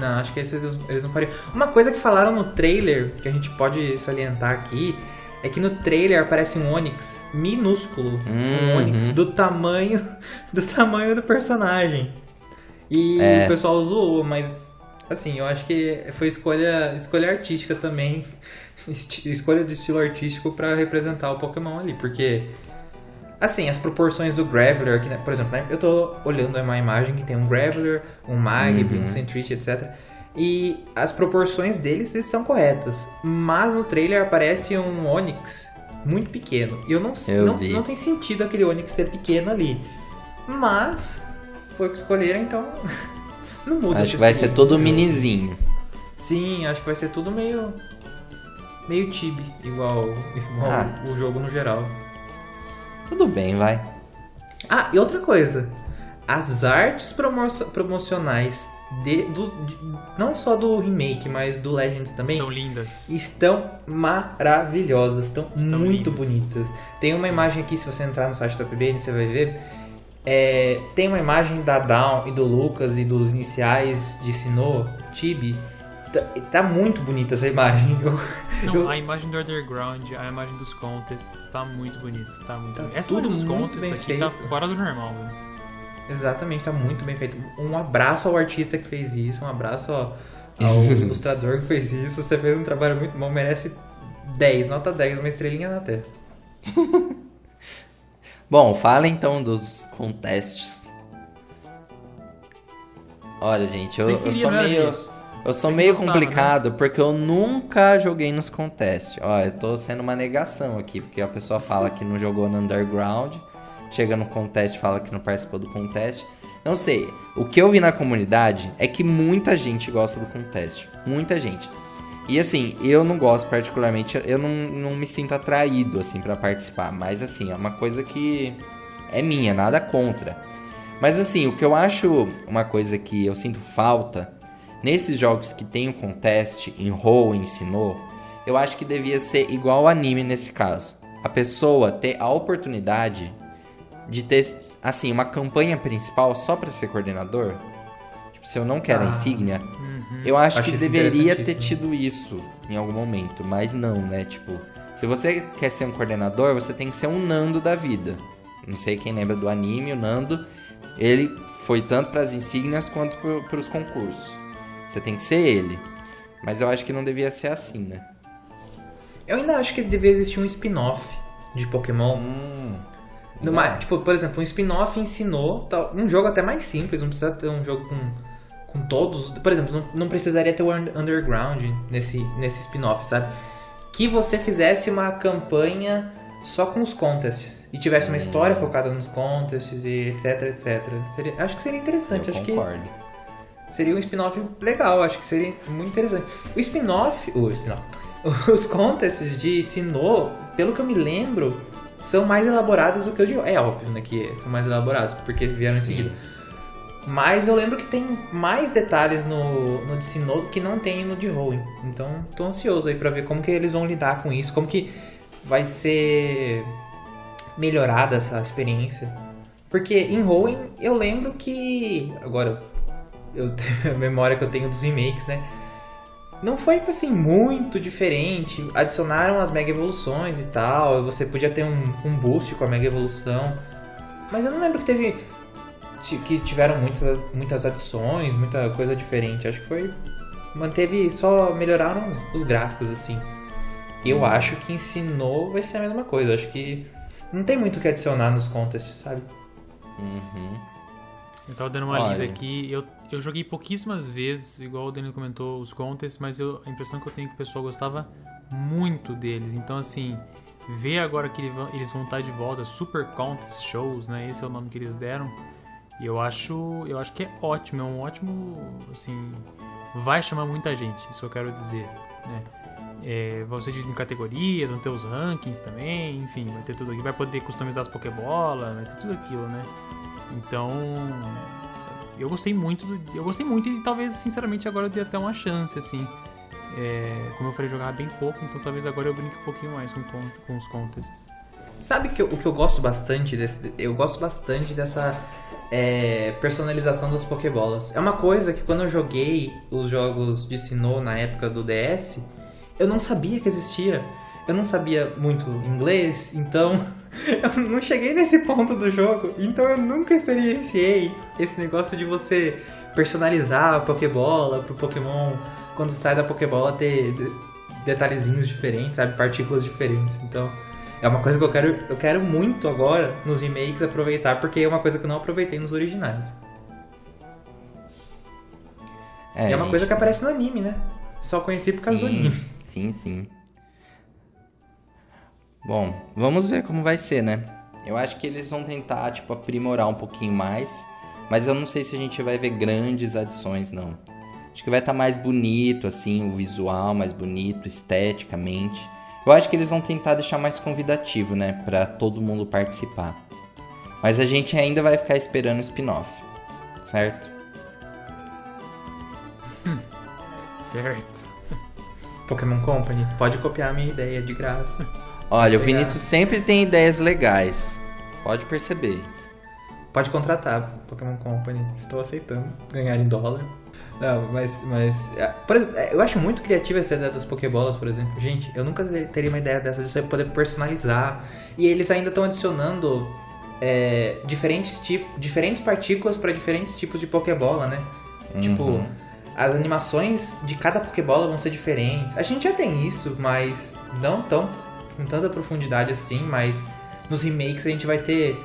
Não, acho que esses eles não fariam. Uma coisa que falaram no trailer, que a gente pode salientar aqui, é que no trailer aparece um Onix minúsculo. Um Uhum. Onix do tamanho do tamanho do personagem. E É. o pessoal zoou, mas assim, eu acho que foi escolha, escolha artística também. Escolha de estilo artístico pra representar o Pokémon ali, porque assim, as proporções do Graveler aqui, né? por exemplo, né? eu tô olhando uma imagem que tem um Graveler, um Magby, Uhum. um Sentry, etc. E as proporções deles estão corretas. Mas no trailer aparece um Onix muito pequeno. E eu não Eu não, vi. não tem sentido aquele Onix ser pequeno ali. Mas foi o que escolheram, então não muda. Acho que vai ser todo do jogo. minizinho. Sim, acho que vai ser tudo meio meio tibi, igual, igual Ah. o jogo no geral. Tudo bem, vai. Ah, e outra coisa. As artes promo- promocionais de, do, de- não só do remake, mas do Legends também Estão lindas. estão maravilhosas, estão, Estão muito lindas. bonitas. Tem uma Sim. imagem aqui, se você entrar no site da PBN, você vai ver. É, tem uma imagem da Dawn e do Lucas e dos iniciais de Sinnoh, Tibi. Tá, tá muito bonita essa imagem. Eu- Não, eu- a imagem do underground, a imagem dos contests tá muito bonita. Tá muito Tá bonita. Essa tudo imagem dos contests aqui tá feito. fora do normal, velho. Exatamente, tá muito bem feito. Um abraço ao artista que fez isso, um abraço ao, ao ilustrador que fez isso. Você fez um trabalho muito bom, merece 10, nota 10, uma estrelinha na testa. Bom, fala então dos contests. Olha, gente, eu, eu sou meio. disso? Eu sou meio gostava, complicado porque eu nunca joguei nos contests. Ó, eu tô sendo uma negação aqui, porque a pessoa fala que não jogou no underground, chega no contest e fala que não participou do contest. Não sei, o que eu vi na comunidade é que muita gente gosta do contest. Muita gente. E assim, eu não gosto particularmente, eu não, não me sinto atraído assim para participar, mas assim, é uma coisa que é minha, nada contra. Mas assim, o que eu acho uma coisa que eu sinto falta nesses jogos que tem o contest, em Roll, ensinou, eu acho que devia ser igual anime nesse caso. A pessoa ter a oportunidade de ter assim uma campanha principal só para ser coordenador. Tipo, se eu não quero a Ah. insígnia, Uhum. eu acho, Acho que deveria ter tido isso em algum momento, mas não, né? Tipo, se você quer ser um coordenador, você tem que ser um Nando da vida. Não sei quem lembra do anime, o Nando, ele foi tanto para as insígnias quanto para os concursos. Você tem que ser ele. Mas eu acho que não devia ser assim, né? Eu ainda acho que devia existir um spin-off de Pokémon. Hum, Numa- tipo, por exemplo, um spin-off ensinou tal- um jogo até mais simples, não precisa ter um jogo com, com todos. Por exemplo, não, não precisaria ter o un- Underground nesse, nesse spin-off, sabe? Que você fizesse uma campanha só com os contests e tivesse uma história focada nos contests e etc, etc. Seria- acho que seria interessante, eu acho concordo. que seria um spin-off legal, acho que seria muito interessante. O spin-off, o spin-off, os contests de Sinnoh, pelo que eu me lembro, são mais elaborados do que o de É óbvio, né, que são mais elaborados, porque vieram em Sim. seguida. Mas eu lembro que tem mais detalhes no, no de Sinnoh que não tem no de Hoenn. Então, tô ansioso aí pra ver como que eles vão lidar com isso, como que vai ser melhorada essa experiência. Porque em Hoenn eu lembro que. Agora, eu tenho a memória que eu tenho dos remakes, né? Não foi assim muito diferente. Adicionaram as mega evoluções e tal. Você podia ter um, um boost com a mega evolução. Mas eu não lembro que teve. que tiveram muitas, muitas adições, muita coisa diferente. Acho que foi. Manteve. Só melhoraram os, os gráficos, assim. E eu acho que ensinou vai ser a mesma coisa. Acho que não tem muito o que adicionar nos contests, sabe? Uhum. Eu tava dando uma Olha. lida aqui. Eu, eu joguei pouquíssimas vezes, igual o Danilo comentou, os contests, mas eu- a impressão que eu tenho é que o pessoal gostava muito deles. Então, assim, ver agora que eles vão estar de volta, Super Contest Shows, né? Esse é o nome que eles deram. E eu acho, eu acho que é ótimo, é um ótimo, assim, vai chamar muita gente, isso eu quero dizer, né? É, vão ser divididos em categorias, vão ter os rankings também, enfim, vai ter tudo aqui. Vai poder customizar as Pokébola, vai ter tudo aquilo, né? Então, eu gostei muito, do- eu gostei muito e talvez, sinceramente, agora eu dê até uma chance, assim. É, como eu falei, eu jogava bem pouco, então talvez agora eu brinque um pouquinho mais com, com, com os contests. Sabe que eu- o que eu gosto bastante desse, eu gosto bastante dessa é, personalização das Pokébolas. É uma coisa que quando eu joguei os jogos de Sinnoh na época do DS, eu não sabia que existia. Eu não sabia muito inglês, então eu não cheguei nesse ponto do jogo. Então eu nunca experienciei esse negócio de você personalizar a Pokébola pro Pokémon quando sai da Pokébola ter de- detalhezinhos diferentes, sabe? Partículas diferentes. Então, é uma coisa que eu quero, eu quero muito agora nos remakes aproveitar, porque é uma coisa que eu não aproveitei nos originais. É, E é uma gente, coisa que aparece no anime, né? Só conheci por causa do sim, anime. Sim, sim. Bom, vamos ver como vai ser, né? Eu acho que eles vão tentar, tipo, aprimorar um pouquinho mais. Mas eu não sei se a gente vai ver grandes adições, não. Acho que vai estar mais bonito, assim, o visual mais bonito, esteticamente. Eu acho que eles vão tentar deixar mais convidativo, né? Pra todo mundo participar. Mas a gente ainda vai ficar esperando o spin-off, certo? Certo. Pokémon Company, pode copiar a minha ideia de graça. Olha, o Obrigado. Vinícius sempre tem ideias legais. Pode perceber. Pode contratar Pokémon Company, estou aceitando ganhar em dólar. Não, mas, mas é, por exemplo, é, eu acho muito criativa essa ideia das Pokébolas, por exemplo. Gente, eu nunca ter- teria uma ideia dessa de você poder personalizar. E eles ainda estão adicionando é, diferentes, tipos, diferentes partículas para diferentes tipos de Pokébola, né? Tipo, Uhum. as animações de cada Pokébola vão ser diferentes. A gente já tem isso, mas não tão com tanta profundidade assim, mas nos remakes a gente vai ter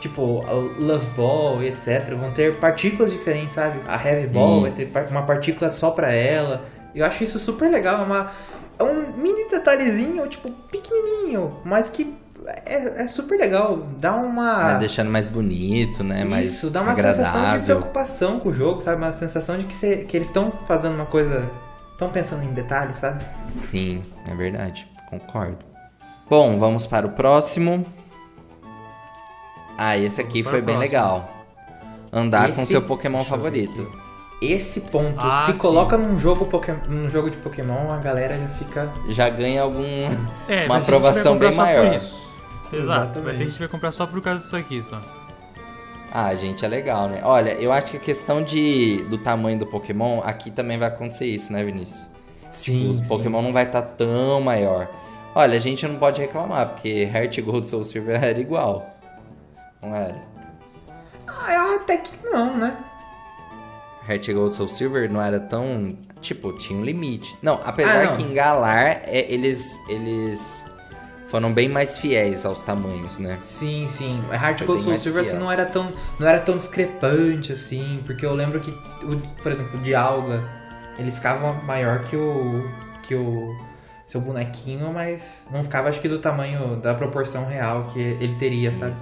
tipo a Love Ball e etc. Vão ter partículas diferentes, sabe? A Heavy Ball vai ter Isso. uma partícula só pra ela. Eu acho isso super legal, é, uma, é um mini detalhezinho, tipo, pequenininho, mas que é, é super legal. Dá uma Vai deixando mais bonito, né? mais isso, dá uma sensação de agradável. preocupação com o jogo, sabe? Uma sensação de que, cê- que eles estão fazendo uma coisa. Estão pensando em detalhes, sabe? Sim, é verdade. Concordo. Bom, vamos para o próximo. Ah, esse aqui Vamos foi bem próximo. legal. Andar com Esse- seu Pokémon favorito. Esse ponto, Ah, se sim. coloca num jogo, Pokémon, num jogo de Pokémon, a galera já fica. Já ganha algum. É, Uma aprovação bem maior. Exato, vai ter, gente vai comprar só por causa disso aqui, só. Ah, gente, é legal, né? Olha, eu acho que a questão de, do tamanho do Pokémon, aqui também vai acontecer isso, né, Vinícius? Sim. o Pokémon não vai estar tão maior. Olha, a gente não pode reclamar, porque Heart Gold Soul Silver era igual. Não era? Ah, até que não, né? Heart Gold Soul Silver não era tão. Tipo, tinha um limite. Não, apesar Ah, não. que em Galar é, eles. eles foram bem mais fiéis aos tamanhos, né? Sim, sim. Heart Gold Soul Silver assim, não era tão não era tão discrepante assim, porque eu lembro que, o, por exemplo, o Dialga, ele ficava maior que o que o seu bonequinho, mas não ficava acho que do tamanho da proporção real que ele teria, sabe?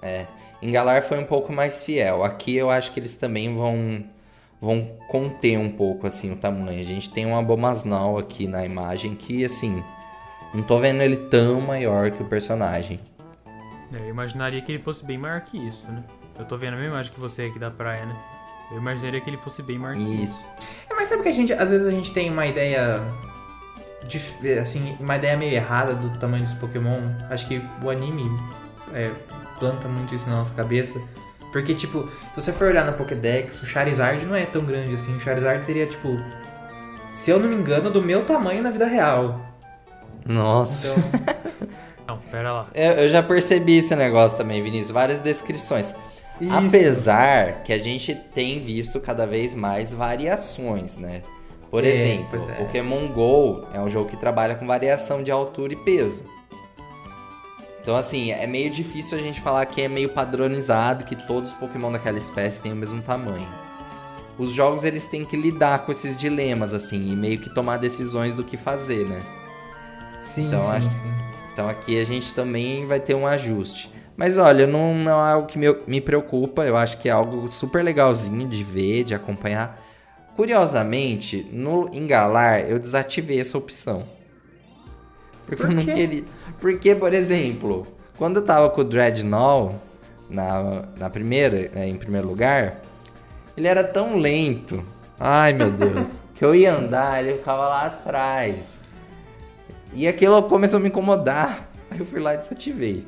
É. Em Galar foi um pouco mais fiel. Aqui eu acho que eles também vão vão conter um pouco assim o tamanho. A gente tem um Abomasnal aqui na imagem que assim, não tô vendo ele tão maior que o personagem. É, eu imaginaria que ele fosse bem maior que isso, né? Eu tô vendo a mesma imagem que você aqui da praia, né? Eu imaginaria que ele fosse bem maior que Isso. É, mas sabe que a gente às vezes a gente tem uma ideia assim, uma ideia meio errada do tamanho dos Pokémon. Acho que o anime é, planta muito isso na nossa cabeça. Porque, tipo, se você for olhar na Pokédex, o Charizard não é tão grande assim. O Charizard seria, tipo, se eu não me engano, do meu tamanho na vida real. Nossa. Então, Não, pera lá. Eu, eu já percebi esse negócio também, Vinícius. Várias descrições. Isso. Apesar que a gente tem visto cada vez mais variações, né? Por É, exemplo, é. Pokémon GO é um jogo que trabalha com variação de altura e peso. Então, assim, é meio difícil a gente falar que é meio padronizado, que todos os Pokémon daquela espécie têm o mesmo tamanho. Os jogos, eles têm que lidar com esses dilemas, assim, e meio que tomar decisões do que fazer, né? sim, Então, sim, acho- sim. Então aqui a gente também vai ter um ajuste. Mas olha, não, não é algo que me, me preocupa. Eu acho que é algo super legalzinho de ver, de acompanhar. Curiosamente, no Engalar eu desativei essa opção. Porque Por eu não queria. Porque, por exemplo, quando eu tava com o Dreadnought na, na primeira, né, em primeiro lugar, ele era tão lento. Ai meu Deus. que eu ia andar, ele ficava lá atrás. E aquilo começou a me incomodar. Aí eu fui lá e desativei.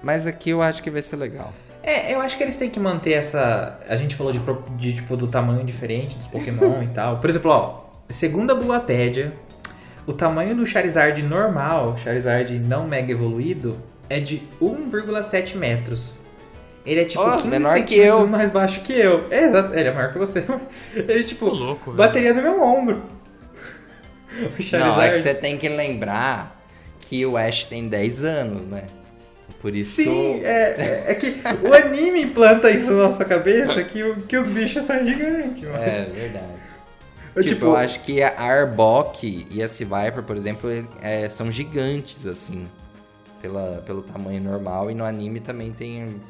Mas aqui eu acho que vai ser legal. É, eu acho que eles têm que manter essa. A gente falou de, de, tipo, do tamanho diferente dos Pokémon e tal. Por exemplo, ó, segundo a Bulapédia, o tamanho do Charizard normal, Charizard não mega evoluído, é de 1,7 metros. Ele é tipo Ó, 15 menor que eu. mais baixo que eu. É, exato, ele é maior que você. Ele, tipo, Tô louco, velho. bateria no meu ombro. O Não, é que você tem que lembrar que o Ash tem 10 anos, né? Por isso Sim, é, é- é que o anime implanta isso na nossa cabeça que, que os bichos são gigantes, mano. É, verdade. Eu, tipo, eu acho que a Arbok e a Viper, por exemplo, é, são gigantes, assim. Pela, pelo tamanho normal. E no anime também tem.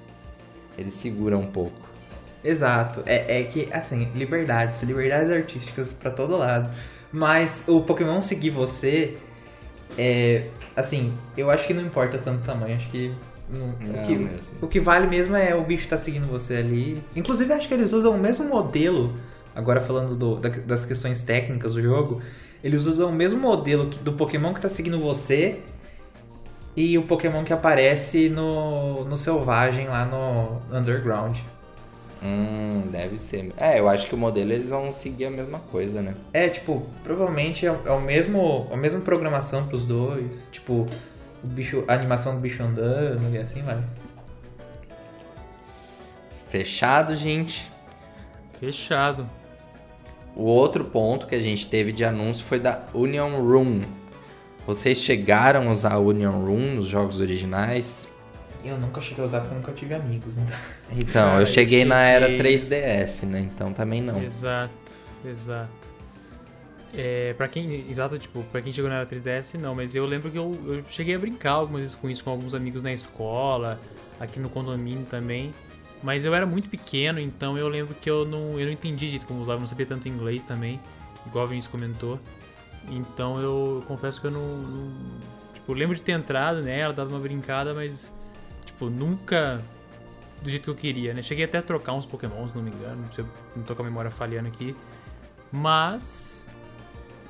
Eles seguram um pouco. Exato. É, é que, assim, liberdades, liberdades artísticas pra todo lado. Mas o Pokémon seguir você, é. Assim, eu acho que não importa tanto o tamanho. Acho que. não- Não o, que mesmo. o que vale mesmo é o bicho tá seguindo você ali. Inclusive, acho que eles usam o mesmo modelo. Agora falando do- da- das questões técnicas do jogo, eles usam o mesmo modelo que- do Pokémon que tá seguindo você e o Pokémon que aparece no, no Selvagem lá no Underground. Hum, deve ser. É, eu acho que o modelo eles vão seguir a mesma coisa, né? É, tipo, provavelmente é, é o mesmo, a mesma programação pros dois. Tipo, o bicho, a animação do bicho andando e assim vai. Fechado, gente. Fechado. O outro ponto que a gente teve de anúncio foi da Union Room. Vocês chegaram a usar a Union Room nos jogos originais? Eu nunca cheguei a usar porque eu nunca tive amigos, então. Então, Cara, eu cheguei eu na era cheguei- 3DS, né? Então também não. Exato, exato. É, pra quem, exato, tipo, pra quem chegou na era 3DS, não, mas eu lembro que eu, eu cheguei a brincar algumas vezes com isso, com alguns amigos na escola, aqui no condomínio também. Mas eu era muito pequeno, então eu lembro que eu não, eu não entendi direito como usava, eu não sabia tanto inglês também, igual o Vinícius comentou. Então eu confesso que eu não, não- Tipo, eu lembro de ter entrado nela, dado uma brincada, mas, tipo, nunca do jeito que eu queria, né? Cheguei até a trocar uns Pokémon, se não me engano, se eu não tô com a memória falhando aqui. Mas.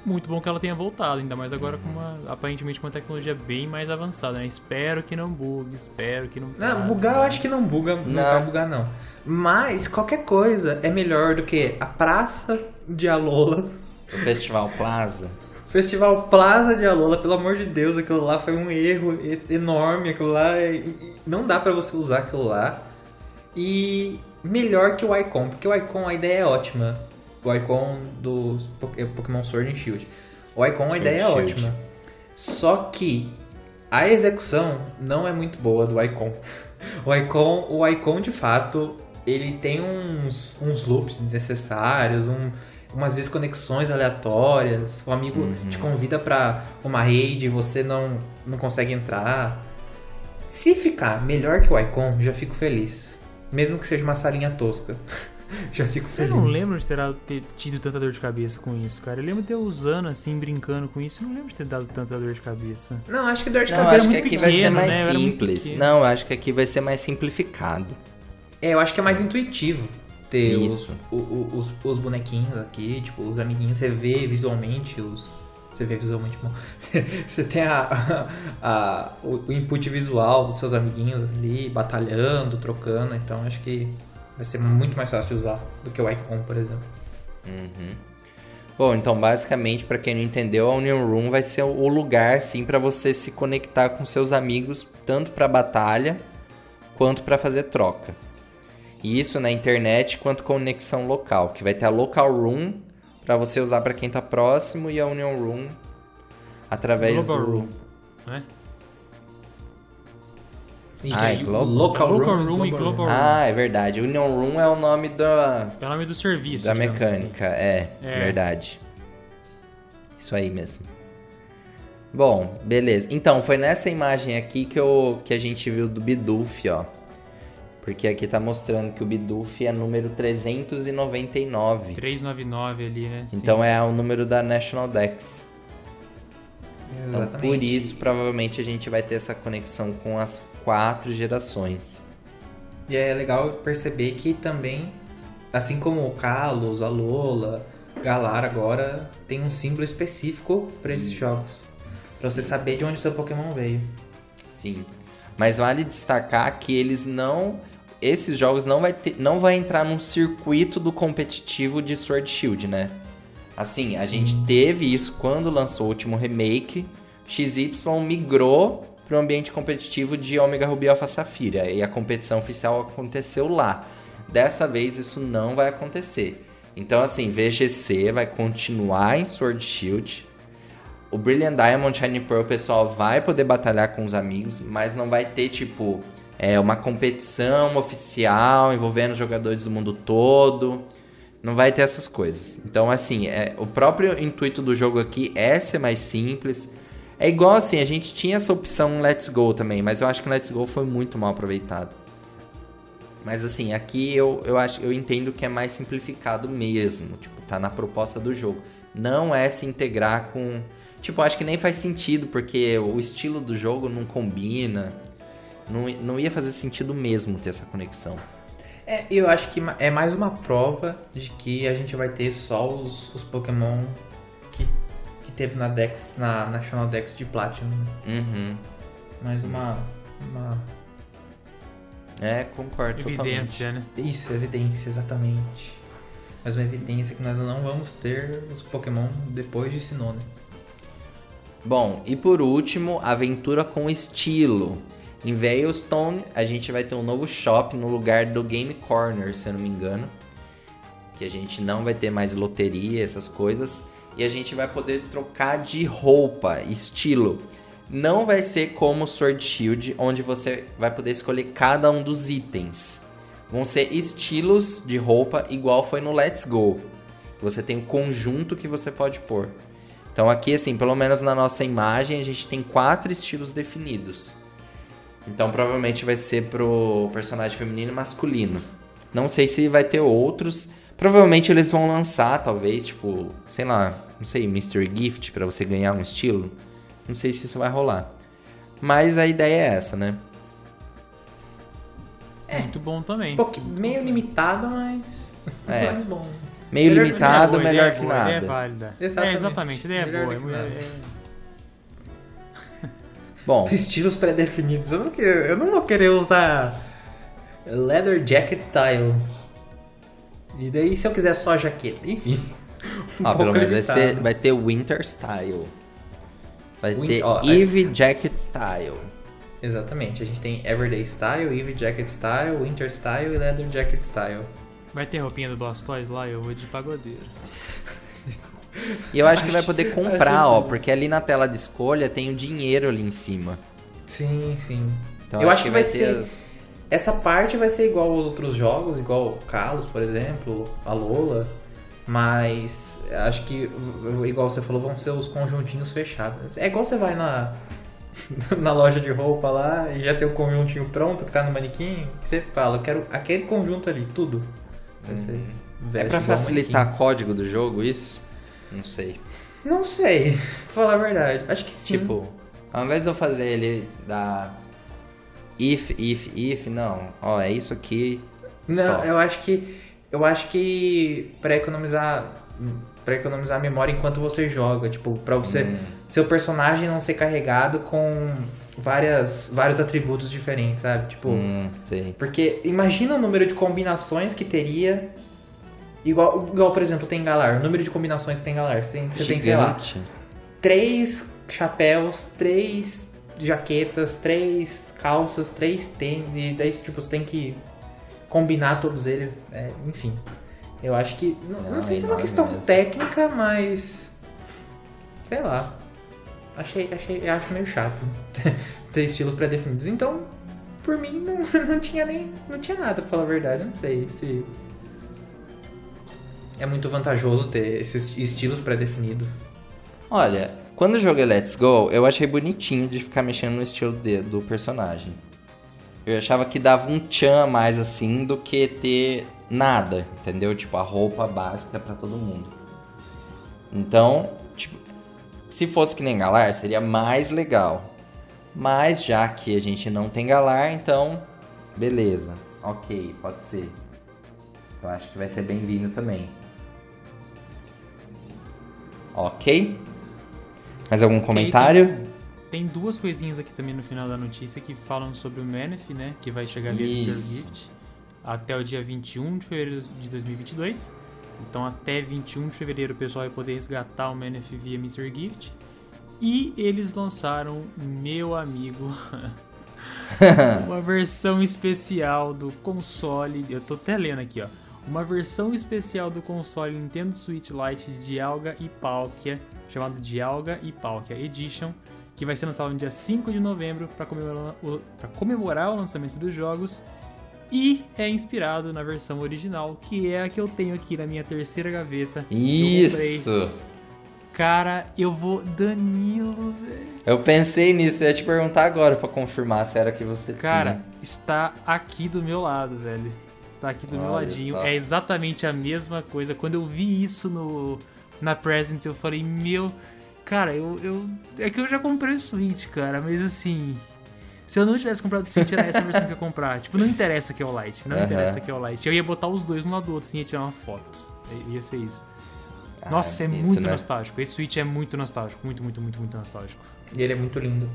Muito bom que ela tenha voltado, ainda mais agora com uma. Aparentemente com uma tecnologia bem mais avançada, né? Espero que não bugue, espero que não. Não, bugar eu né? acho que não buga, não, Não. vai bugar não. Mas qualquer coisa é melhor do que a Praça de Alola, O Festival Plaza. Festival Plaza de Alola, pelo amor de Deus, aquilo lá foi um erro enorme, aquilo lá, não dá pra você usar aquilo lá. E melhor que o Icon, porque o Icon a ideia é ótima. O Icon do Pokémon Sword and Shield. O Icon a Sword ideia é Shield. ótima. Só que a execução não é muito boa do Icon. O Icon, o Icon de fato, ele tem uns, uns loops desnecessários, um- umas desconexões aleatórias. O amigo te convida pra uma raid e você não, não consegue entrar. Se ficar melhor que o Icon, já fico feliz. Mesmo que seja uma salinha tosca. já fico Eu feliz. não lembro de ter, ter tido tanta dor de cabeça com isso, cara. Eu lembro de eu usando assim, brincando com isso. Eu não lembro de ter dado tanta dor de cabeça. Não, acho que dor de Não, cabeça. acho que muito aqui vai ser pequeno, mais né? Eu simples. pequeno. Não, acho que aqui vai ser mais simplificado. É, eu acho que é mais intuitivo ter os, Isso. o- o- os, os bonequinhos aqui, tipo, os amiguinhos, você vê visualmente os. Você vê visualmente. Você tem a, a- o, input visual dos seus amiguinhos ali, batalhando, trocando, então acho que vai ser muito mais fácil de usar do que o Icon, por exemplo. Uhum. Bom, então basicamente, pra quem não entendeu, a Union Room vai ser o lugar, sim, pra você se conectar com seus amigos, tanto pra batalha quanto pra fazer troca. E isso na internet quanto conexão local, que vai ter a Local Room pra você usar pra quem tá próximo e a Union Room através Global do Room. Né? E Ah, é? Local, Local Room, Room e Global Room. Ah, é verdade. Union Room é o nome da, É o nome do serviço. da digamos mecânica, é, É. verdade. Isso aí mesmo. Bom, beleza. Então, foi nessa imagem aqui que, eu, que a gente viu do Bidoof, ó. Porque aqui tá mostrando que o Bidoof é número 399. assim. 399 ali, né? Sim. Então é o número da National Dex. Então, Exatamente. por isso, provavelmente, a gente vai ter essa conexão com as quatro gerações. E é legal perceber que também, assim como o Kalos, a Lola, Galar agora tem um símbolo específico para esses jogos. Pra você saber de onde o seu Pokémon veio. Sim. Mas vale destacar que eles não. Esses jogos não vai, ter, não vai entrar num circuito do competitivo de Sword Shield, né? Assim, a gente teve isso quando lançou o último remake. XY migrou para o ambiente competitivo de Omega Ruby Alpha Safira. E a competição oficial aconteceu lá. Dessa vez isso não vai acontecer. Então, assim, VGC vai continuar em Sword Shield. O Brilliant Diamond Shiny Pearl, o pessoal vai poder batalhar com os amigos, mas não vai ter, tipo, é, uma competição oficial envolvendo jogadores do mundo todo. Não vai ter essas coisas. Então, assim, é, o próprio intuito do jogo aqui é ser mais simples. É igual assim, a gente tinha essa opção Let's Go também, mas eu acho que o Let's Go foi muito mal aproveitado. Mas assim, aqui eu, eu acho eu entendo que é mais simplificado mesmo. Tipo, tá na proposta do jogo. Não é se integrar com. Tipo, acho que nem faz sentido, porque o estilo do jogo não combina. Não, não ia fazer sentido mesmo ter essa conexão. É, eu acho que é mais uma prova de que a gente vai ter só os, os Pokémon que, que teve na Dex, na National Dex de Platinum. né? Uhum. Mais uma, uma. É, concordo Evidência, né? Isso, evidência, exatamente. Mais uma evidência que nós não vamos ter os Pokémon depois de Sinnoh. né? Bom, e por último, aventura com estilo. Em Veilstone, a gente vai ter um novo shop no lugar do Game Corner, se eu não me engano. Que a gente não vai ter mais loteria, essas coisas. E a gente vai poder trocar de roupa, estilo. Não vai ser como Sword Shield, onde você vai poder escolher cada um dos itens. Vão ser estilos de roupa, igual foi no Let's Go. Você tem um conjunto que você pode pôr. Então aqui, assim, pelo menos na nossa imagem, a gente tem quatro estilos definidos. Então provavelmente vai ser pro personagem feminino e masculino. Não sei se vai ter outros. Provavelmente eles vão lançar, talvez, tipo, sei lá, não sei, Mystery Gift pra você ganhar um estilo. Não sei se isso vai rolar. Mas a ideia é essa, né? Muito bom também. Pouco, meio limitado, mas. É. mais bom. Meio Melhor- limitado, Ideia boa, melhor que boa, nada. Ideia válida. Exatamente. É, exatamente. Ideia Melhor boa. Bom, Estilos pré-definidos. Eu não, eu não vou querer usar leather jacket style. E daí, se eu quiser só a jaqueta, enfim. Um ó, pelo pouco menos vai, limitado. ser, vai ter Winter Style. Vai Win- ter ó, Eve Jacket Style. Exatamente. A gente tem Everyday Style, Eve Jacket Style, Winter Style e Leather Jacket Style. Vai ter roupinha do Blastoise lá? Eu vou de pagodeiro. E eu acho que vai poder comprar, acho ó, porque ali na tela de escolha tem o dinheiro ali em cima. Sim, sim. Então Eu acho que vai ter. ser- Essa parte vai ser igual aos outros jogos, igual o Kalos, por exemplo, a Lola. Mas acho que, igual você falou, vão ser os conjuntinhos fechados. É igual você vai na, na loja de roupa lá e já tem o conjuntinho pronto que tá no manequim. Você fala, eu quero aquele conjunto ali, tudo. Vai ser- É pra facilitar manequim. código do jogo, isso? Não sei. Não sei, pra falar a verdade. Acho que sim. Tipo, ao invés de eu fazer ele da if, if, if, não. Ó, é isso aqui. Não, só. eu acho que. Eu acho que pra economizar. para economizar memória enquanto você joga. Tipo, pra você. Hum. Seu personagem não ser carregado com várias, vários atributos diferentes, sabe? Tipo. Hum, sei. Porque imagina o número de combinações que teria. Igual, igual por exemplo, tem Galar. O número de combinações que tem Galar. Você tem, você tem sei lá, três chapéus, três jaquetas, três calças, três tênis, e daí tipo, você tem que combinar todos eles, é, enfim. Eu acho que. Não, não Não, sei é se é uma questão mesmo. técnica, mas. Sei lá. Achei, achei, acho meio chato ter estilos pré-definidos. Então, por mim, não, não tinha nem. Não tinha nada, pra falar a verdade. Não sei se. É muito vantajoso ter esses estilos pré-definidos. Olha, quando eu joguei Let's Go, eu achei bonitinho de ficar mexendo no estilo de- do personagem. Eu achava que dava um tchan mais assim do que ter nada, entendeu? Tipo, a roupa básica pra todo mundo. Então, tipo, se fosse que nem Galar, seria mais legal. Mas já que a gente não tem Galar, então, beleza. Ok, pode ser. Eu acho que vai ser bem-vindo também. Ok? Mais algum comentário? Tem duas coisinhas aqui também no final da notícia que falam sobre o Manif, né? Que vai chegar via Mr. Isso. Gift até o dia 21 de fevereiro de 2022. Então até 21 de fevereiro o pessoal vai poder resgatar o Manif via Mr. Gift. E eles lançaram, meu amigo, uma versão especial do console. Eu tô até lendo aqui, ó. Uma versão especial do console Nintendo Switch Lite Dialga e Palkia, chamado Dialga e Palkia Edition, que vai ser lançado no dia 5 de novembro para comemorar, comemorar o lançamento dos jogos. E é inspirado na versão original, que é a que eu tenho aqui na minha terceira gaveta. Isso! Cara, eu vou. Danilo, velho. Eu pensei nisso, eu ia te perguntar agora pra confirmar se era que você Cara, tinha. está aqui do meu lado, velho. Está aqui do meu Olha ladinho. só. É exatamente a mesma coisa. Quando eu vi isso no na Presents, eu falei, meu. Cara, eu, eu. É que eu já comprei o Switch, cara, mas assim. Se eu não tivesse comprado o Switch, era essa versão que eu ia comprar. Tipo, não interessa que é o Lite. Não Aham. interessa que é o Lite. Eu ia botar os dois um lado do outro, assim, ia tirar uma foto. Ia ser isso. Ah, Nossa, é bonito, muito né? nostálgico. Esse Switch é muito nostálgico. Muito, muito, muito, muito nostálgico. E ele é muito lindo.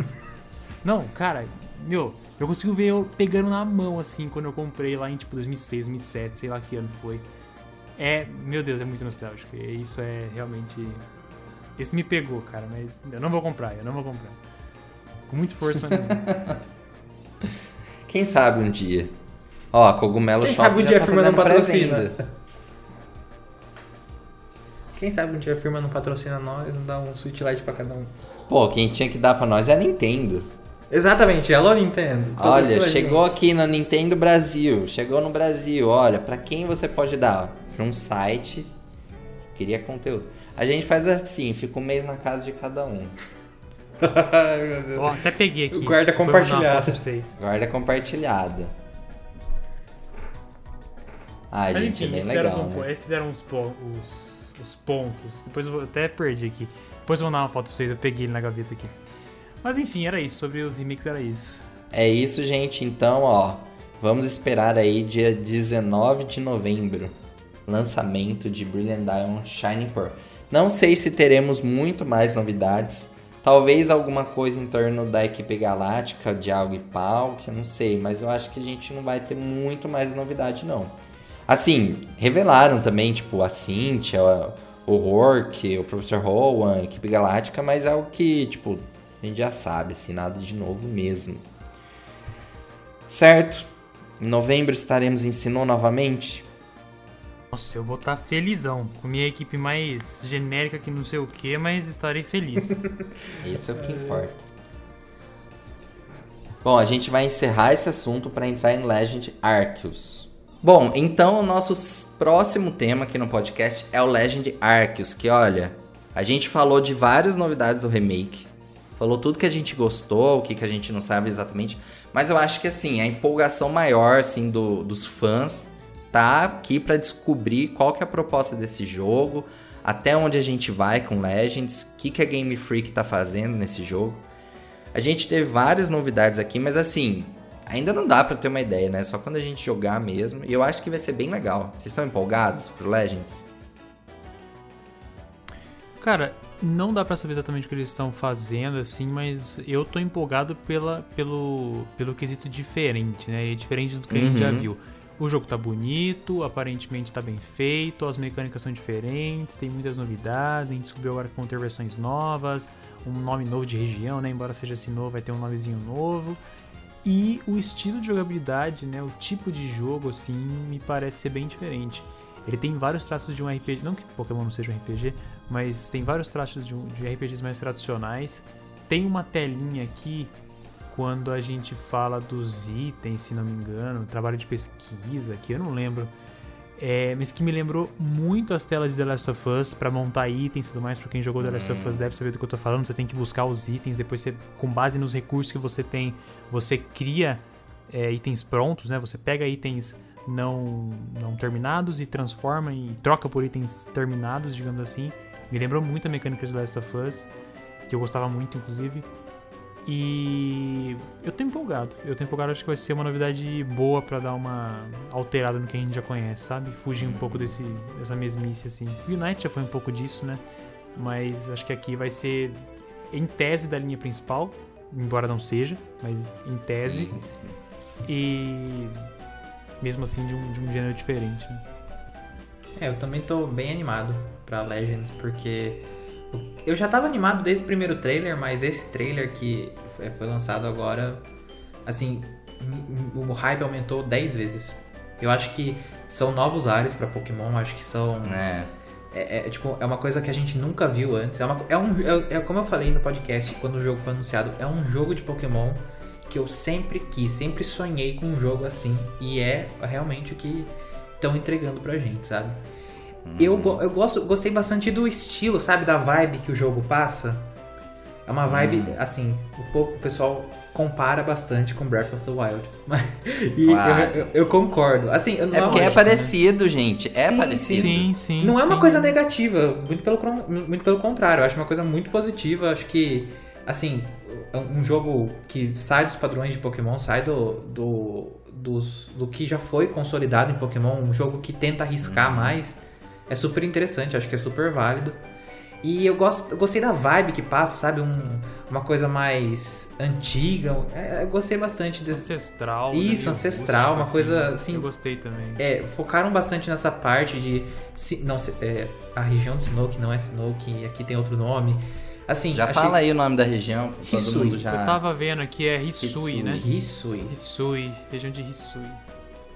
Não, cara, meu, eu consigo ver eu pegando na mão, assim, quando eu comprei lá em, tipo, 2006, 2007, sei lá que ano foi. É, meu Deus, é muito nostálgico. E isso é realmente... Esse me pegou, cara, mas eu não vou comprar, eu não vou comprar. Com muito esforço, mas não. Quem sabe um dia. Ó, a Cogumelo Quem Shop sabe um dia a tá firma não patrocina. Quem sabe um dia a firma não patrocina nós, não dá um Switch Lite pra cada um. Pô, quem tinha que dar pra nós é a Nintendo. Exatamente, alô Nintendo. Olha, chegou gente. aqui na Nintendo Brasil. Chegou no Brasil. Olha, pra quem você pode dar? Pra um site que cria conteúdo. A gente faz assim, fica um mês na casa de cada um. Ai, meu Deus. Ó, até peguei aqui. Guarda compartilhada. Guarda compartilhada. Ai, Mas gente, é enfim, bem esses eram, legal, os- né? esses eram os, os- os pontos. Depois eu vou, até perdi aqui. Depois eu vou dar uma foto pra vocês, eu peguei ele na gaveta aqui. Mas enfim, era isso. Sobre os remakes era isso. É isso, gente. Então, ó, vamos esperar aí dia 19 de novembro. Lançamento de Brilliant Diamond Shining Pearl. Não sei se teremos muito mais novidades. Talvez alguma coisa em torno da equipe galáctica, de algo e pau, que eu não sei, mas eu acho que a gente não vai ter muito mais novidade, não. Assim, revelaram também, tipo, a Cynthia, o Rourke, o Professor Rowan, a equipe galáctica, mas é algo que, tipo, a gente já sabe, assim, nada de novo mesmo. Certo? Em novembro estaremos em Sinnoh novamente. Nossa, eu vou estar tá felizão. Com minha equipe mais genérica que não sei o que, mas estarei feliz. Isso é o que importa. Bom, a gente vai encerrar esse assunto para entrar em Legend Arceus. Bom, então o nosso próximo tema aqui no podcast é o Legend Arceus, que olha, a gente falou de várias novidades do remake, falou tudo que a gente gostou, o que, que a gente não sabe exatamente, mas eu acho que assim, a empolgação maior assim do, dos fãs tá aqui para descobrir qual que é a proposta desse jogo, até onde a gente vai com Legends, o que, que a Game Freak tá fazendo nesse jogo. A gente teve várias novidades aqui, mas assim, ainda não dá para ter uma ideia, né? Só quando a gente jogar mesmo. E eu acho que vai ser bem legal. Vocês estão empolgados pro Legends? Cara, não dá para saber exatamente o que eles estão fazendo, assim, mas eu tô empolgado pela, pelo, pelo quesito diferente, né? E diferente do que uhum. a gente já uhum. viu. O jogo tá bonito, aparentemente tá bem feito, as mecânicas são diferentes, tem muitas novidades, a gente descobriu agora que vão ter versões novas, um nome novo de região, né? Embora seja assim novo, vai ter um nomezinho novo. E o estilo de jogabilidade, né? O tipo de jogo, assim, me parece ser bem diferente. Ele tem vários traços de um RPG, não que Pokémon não seja um RPG, mas tem vários traços de, de RPGs mais tradicionais. Tem uma telinha aqui quando a gente fala dos itens, se não me engano, trabalho de pesquisa, que eu não lembro. É, mas que me lembrou muito as telas de The Last of Us para montar itens e tudo mais. Pra quem jogou The Last of Us hum. deve saber do que eu tô falando. Você tem que buscar os itens, depois você, com base nos recursos que você tem, você cria é, itens prontos, né? Você pega itens não, não terminados e transforma e troca por itens terminados, digamos assim. Me lembrou muito a mecânica de The Last of Us, que eu gostava muito, inclusive. E eu tô empolgado. Eu tô empolgado, acho que vai ser uma novidade boa para dar uma alterada no que a gente já conhece, sabe? Fugir um pouco desse, dessa mesmice, assim. O Unite já foi um pouco disso, né? Mas acho que aqui vai ser em tese da linha principal, embora não seja, mas em tese. Sim, sim. E mesmo assim de um, de um gênero diferente. Né? É, eu também tô bem animado pra Legends, porque eu já tava animado desde o primeiro trailer, mas esse trailer que foi lançado agora, assim, o hype aumentou 10 vezes. Eu acho que são novos ares para Pokémon, acho que são. É. É, é, tipo, é uma coisa que a gente nunca viu antes. É, uma, é um. É, é, como eu falei no podcast quando o jogo foi anunciado, é um jogo de Pokémon que eu sempre quis, sempre sonhei com um jogo assim. E é realmente o que estão entregando pra gente, sabe? Eu, eu gosto, gostei bastante do estilo, sabe? Da vibe que o jogo passa. É uma vibe, hum. assim, o, o pessoal compara bastante com Breath of the Wild. e claro. eu, eu, eu, concordo. Assim, é porque é parecido, né? gente. É sim, parecido. Sim, sim. Não sim. é uma coisa negativa, muito pelo, muito pelo contrário. Eu acho uma coisa muito positiva. Acho que, assim, um jogo que sai dos padrões de Pokémon, sai do, do, dos, do que já foi consolidado em Pokémon, um jogo que tenta arriscar hum. mais é super interessante, acho que é super válido. E eu, gosto, eu gostei da vibe que passa, sabe? Um, uma coisa mais antiga. É, eu gostei bastante desse. Ancestral. Né? Isso, ancestral, uma assim, coisa assim. Eu gostei também. É, focaram bastante nessa parte de. Não, é, a região de Snoke não é Snoke, aqui tem outro nome. Assim, já achei... fala aí o nome da região, Hisui. todo mundo já. Eu tava vendo aqui, é Hisui, Hisui. né? Hisui. Hisui, região de Hisui.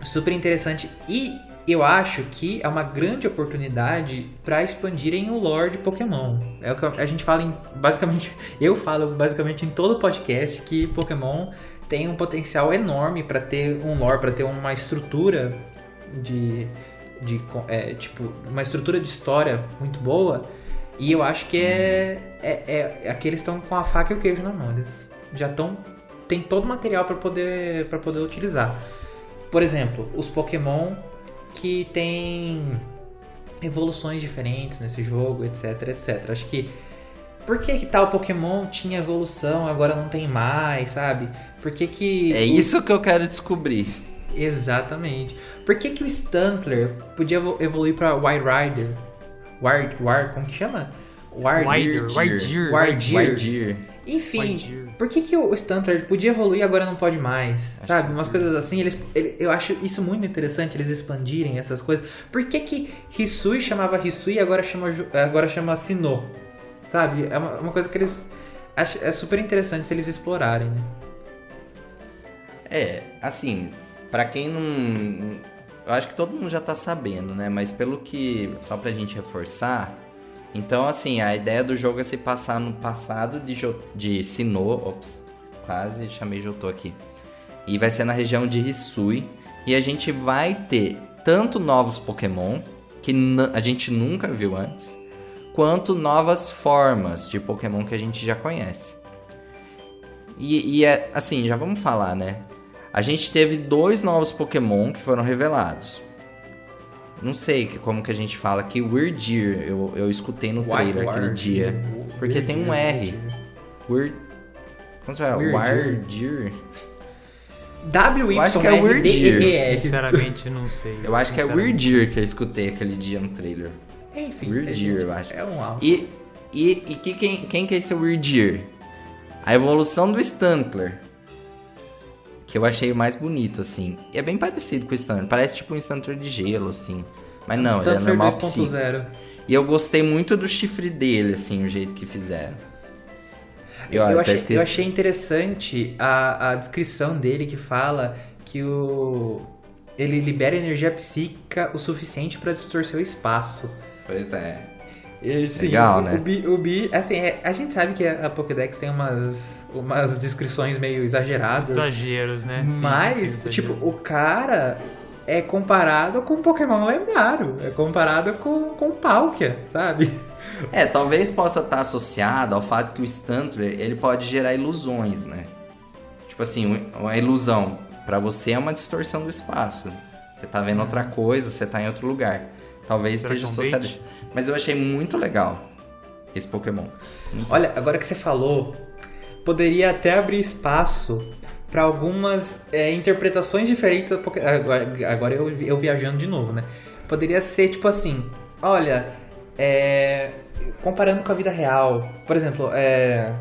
Super interessante. E eu acho que é uma grande oportunidade para expandirem o lore de Pokémon. É o que a gente fala em basicamente, eu falo basicamente em todo podcast que Pokémon tem um potencial enorme para ter um lore, para ter uma estrutura de, de é, tipo uma estrutura de história muito boa. E eu acho que é, é, é, é que eles estão com a faca e o queijo na mão. Eles já estão tem todo o material para poder para poder utilizar. Por exemplo, os Pokémon que tem evoluções diferentes nesse jogo, etc, etc. Acho que por que, que tal Pokémon tinha evolução, agora não tem mais, sabe? Por que que... É isso que eu quero descobrir. Exatamente. Por que que o Stuntler podia evoluir para White Rider? Ward, Ward, como que chama? Wardeer. Wardeer. Wardeer. Enfim, por que, que o Stuntler podia evoluir e agora não pode mais? Acho sabe? Umas coisas assim, eles, ele, eu acho isso muito interessante, eles expandirem essas coisas. Por que que Hisui chamava Hisui e agora chama, agora chama Sinnoh? Sabe? É uma, uma coisa que eles... Acho, é super interessante se eles explorarem, né? É, assim, pra quem não. Eu acho que todo mundo já tá sabendo, né? Mas pelo que. Só pra gente reforçar. Então, assim, a ideia do jogo é se passar no passado de, Jo- de Sinnoh. Ops, quase chamei Jotô aqui. E vai ser na região de Hisui. E a gente vai ter tanto novos Pokémon, que a gente nunca viu antes, quanto novas formas de Pokémon que a gente já conhece. E, e é assim, já vamos falar, né? A gente teve dois novos Pokémon que foram revelados. Não sei que- como que a gente fala aqui, Weirdeer, eu, eu escutei no trailer aquele dia. Porque tem um R. Weird... Como você fala? Weirdeer. Weirdeer? W Eu acho que é Weird D Year. S. Sinceramente, não sei. Eu acho que é Sinceramente. Weirdeer que eu escutei aquele dia no trailer. Enfim, Weirdeer, é, eu acho. É um alto. E, e, e que, quem, quem que é esse Weirdeer? A evolução do Stantler. Que eu achei o mais bonito, assim. E é bem parecido com o Stantler. Parece tipo um Stantler de gelo, assim. Mas não, ele é normal psíquico. 2.0. E eu gostei muito do chifre dele, assim, o jeito que fizeram. E, Eu, olha, tá achei, escrito- eu achei interessante a, a descrição dele que fala que o ele libera energia psíquica o suficiente para distorcer o espaço. Pois é. E, sim, Legal, o, né? O Bi, o Bi- assim, é- a gente sabe que a Pokédex tem umas, umas descrições meio exageradas. Exageros, né? Sim, mas, tipo, o cara é comparado com um Pokémon lendário. É comparado com, com o Palkia, sabe? É, talvez possa estar associado ao fato que o Stantler, ele pode gerar ilusões, né? Tipo assim, um- uma ilusão pra você é uma distorção do espaço. Você tá vendo outra coisa, você tá em outro lugar. Talvez Será esteja é associado a bait? isso. Mas eu achei muito legal esse Pokémon. Muito Olha, agora que você falou, poderia até abrir espaço para algumas é, interpretações diferentes. Poké- Agora, eu, eu viajando de novo, né? Poderia ser tipo assim: olha, é, comparando com a vida real, por exemplo, é,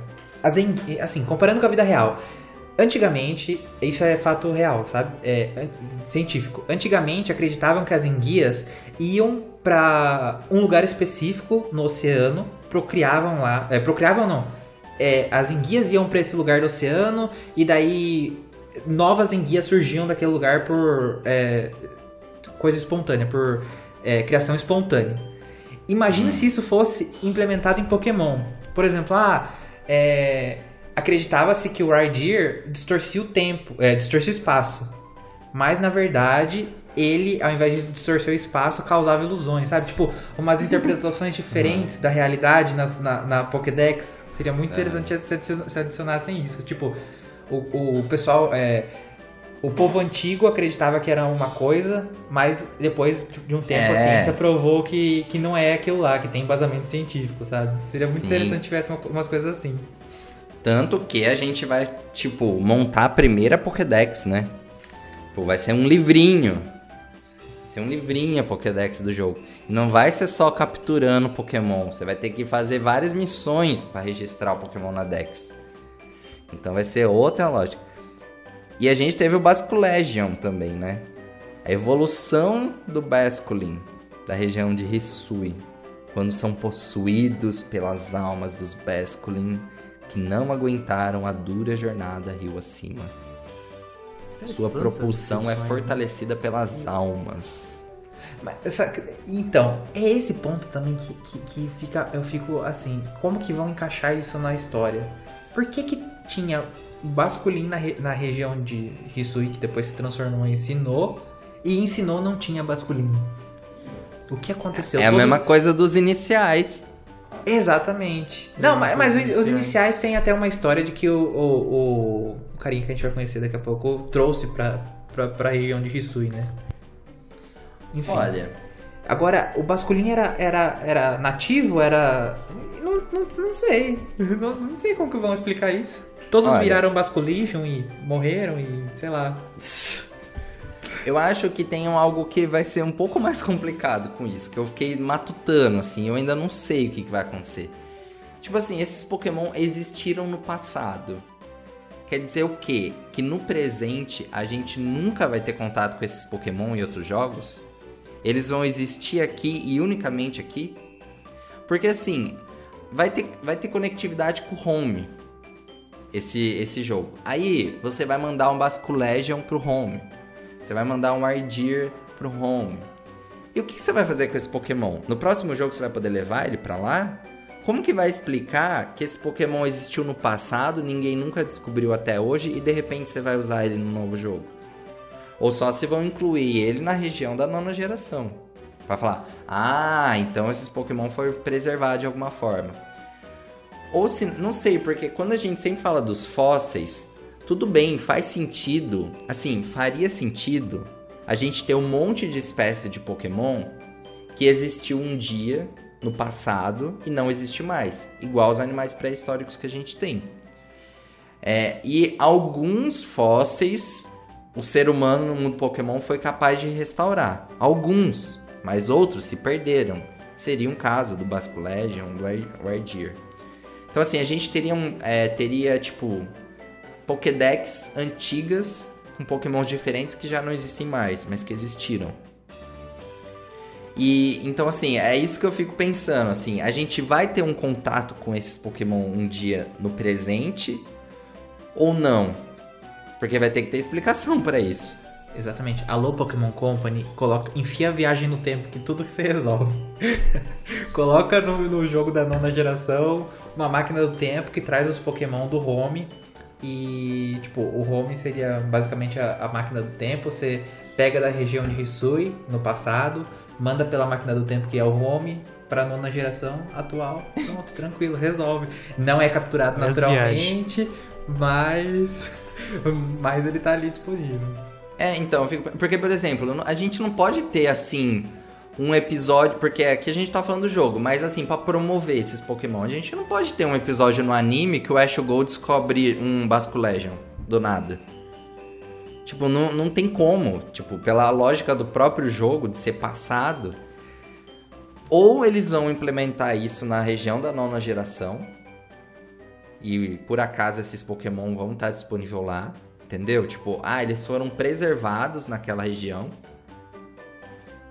as en- assim, comparando com a vida real. Antigamente, isso é fato real, sabe? É científico. Antigamente acreditavam que as enguias iam para um lugar específico no oceano, procriavam lá, é, procriavam não. É, as enguias iam para esse lugar do oceano e daí novas enguias surgiam daquele lugar por é, coisa espontânea, por é, criação espontânea. Imagina se isso fosse implementado em Pokémon. Por exemplo, ah, é, acreditava-se que o Rhyhorn distorcia o tempo, é, distorcia o espaço. Mas na verdade, ele, ao invés de distorcer o espaço, causava ilusões, sabe? Tipo, umas interpretações diferentes da realidade nas- na, na Pokédex. Seria muito interessante se adici- se adicionassem isso. Tipo, o, o pessoal. é, o povo antigo acreditava que era uma coisa, mas depois de um tempo É. a ciência provou que, que não é aquilo lá, que tem embasamento científico, sabe? Seria muito Sim. interessante se tivesse uma- umas coisas assim. Tanto que a gente vai, tipo, montar a primeira Pokédex, né? Pô, vai ser um livrinho. Ser um livrinho a Pokédex do jogo. E não vai ser só capturando Pokémon. Você vai ter que fazer várias missões para registrar o Pokémon na Dex. Então vai ser outra lógica. E a gente teve o Basculegion também, né? A evolução do Basculin da região de Hisui. Quando são possuídos pelas almas dos Basculin que não aguentaram a dura jornada rio acima. Sua propulsão é né? fortalecida pelas almas. Mas, essa- então, é esse ponto também que, que, que fica, eu fico assim, como que vão encaixar isso na história? Por que que tinha Basculin na, re- na região de Hisui, que depois se transformou em Sinnoh, e em Sinnoh não tinha Basculin? O que aconteceu? é a Todos- mesma coisa dos iniciais. Exatamente. Não, mas, mas os, os iniciais. iniciais têm até uma história de que o, o, o, o carinha que a gente vai conhecer daqui a pouco trouxe pra, pra, pra região de Hisui, né? Enfim. Olha, Agora, o Basculin era, era, era nativo? Era. Não, não, não sei. Não, não sei como que vão explicar isso. Todos Olha. viraram Basculition e morreram e sei lá. eu acho que tem algo que vai ser um pouco mais complicado com isso, que eu fiquei matutando, assim, eu ainda não sei o que, que vai acontecer. Tipo assim, esses Pokémon existiram no passado. Quer dizer o quê? Que no presente a gente nunca vai ter contato com esses Pokémon em outros jogos? Eles vão existir aqui e unicamente aqui? Porque assim, vai ter, vai ter conectividade com o home. esse, esse jogo. Aí você vai mandar um Basculegion pro home. Você vai mandar um Ardeer pro home. E o que, que você vai fazer com esse Pokémon? No próximo jogo você vai poder levar ele pra lá? Como que vai explicar que esse Pokémon existiu no passado, ninguém nunca descobriu até hoje e de repente você vai usar ele no novo jogo? Ou só se vão incluir ele na região da nona geração. Pra falar, ah, então esses Pokémon foram preservados de alguma forma. Ou se, não sei, porque quando a gente sempre fala dos fósseis, tudo bem, faz sentido, assim, faria sentido a gente ter um monte de espécie de Pokémon que existiu um dia no passado e não existe mais, igual os animais pré-históricos que a gente tem. É, e alguns fósseis o ser humano no mundo Pokémon foi capaz de restaurar. Alguns, mas outros se perderam. Seria um caso do Basculegion, do Ardeer. Então assim, a gente teria, um, é, teria tipo Pokédex antigas com Pokémons diferentes que já não existem mais, mas que existiram. E então assim, é isso que eu fico pensando, assim, a gente vai ter um contato com esses Pokémon um dia no presente ou não? Porque vai ter que ter explicação para isso. Exatamente. Alô Pokémon Company, coloca, enfia a viagem no tempo, que tudo que você resolve. coloca no, no jogo da nona geração uma máquina do tempo que traz os Pokémon do home. E, tipo, o home seria basicamente a, a máquina do tempo. Você pega da região de Hisui, no passado, manda pela máquina do tempo que é o home para nona geração atual. Pronto, tranquilo, resolve. Não é capturado naturalmente, mas mas ele tá ali disponível. É, então, porque por exemplo, a gente não pode ter assim um episódio, porque aqui a gente tá falando do jogo, mas assim, para promover esses Pokémon, a gente não pode ter um episódio no anime que o Ash Gold descobre um Basculegion do nada. Tipo, não, não tem como. Tipo, pela lógica do próprio jogo, de ser passado. Ou eles vão implementar isso na região da nona geração. E por acaso esses Pokémon vão estar disponíveis lá. Entendeu? Tipo, ah, eles foram preservados naquela região.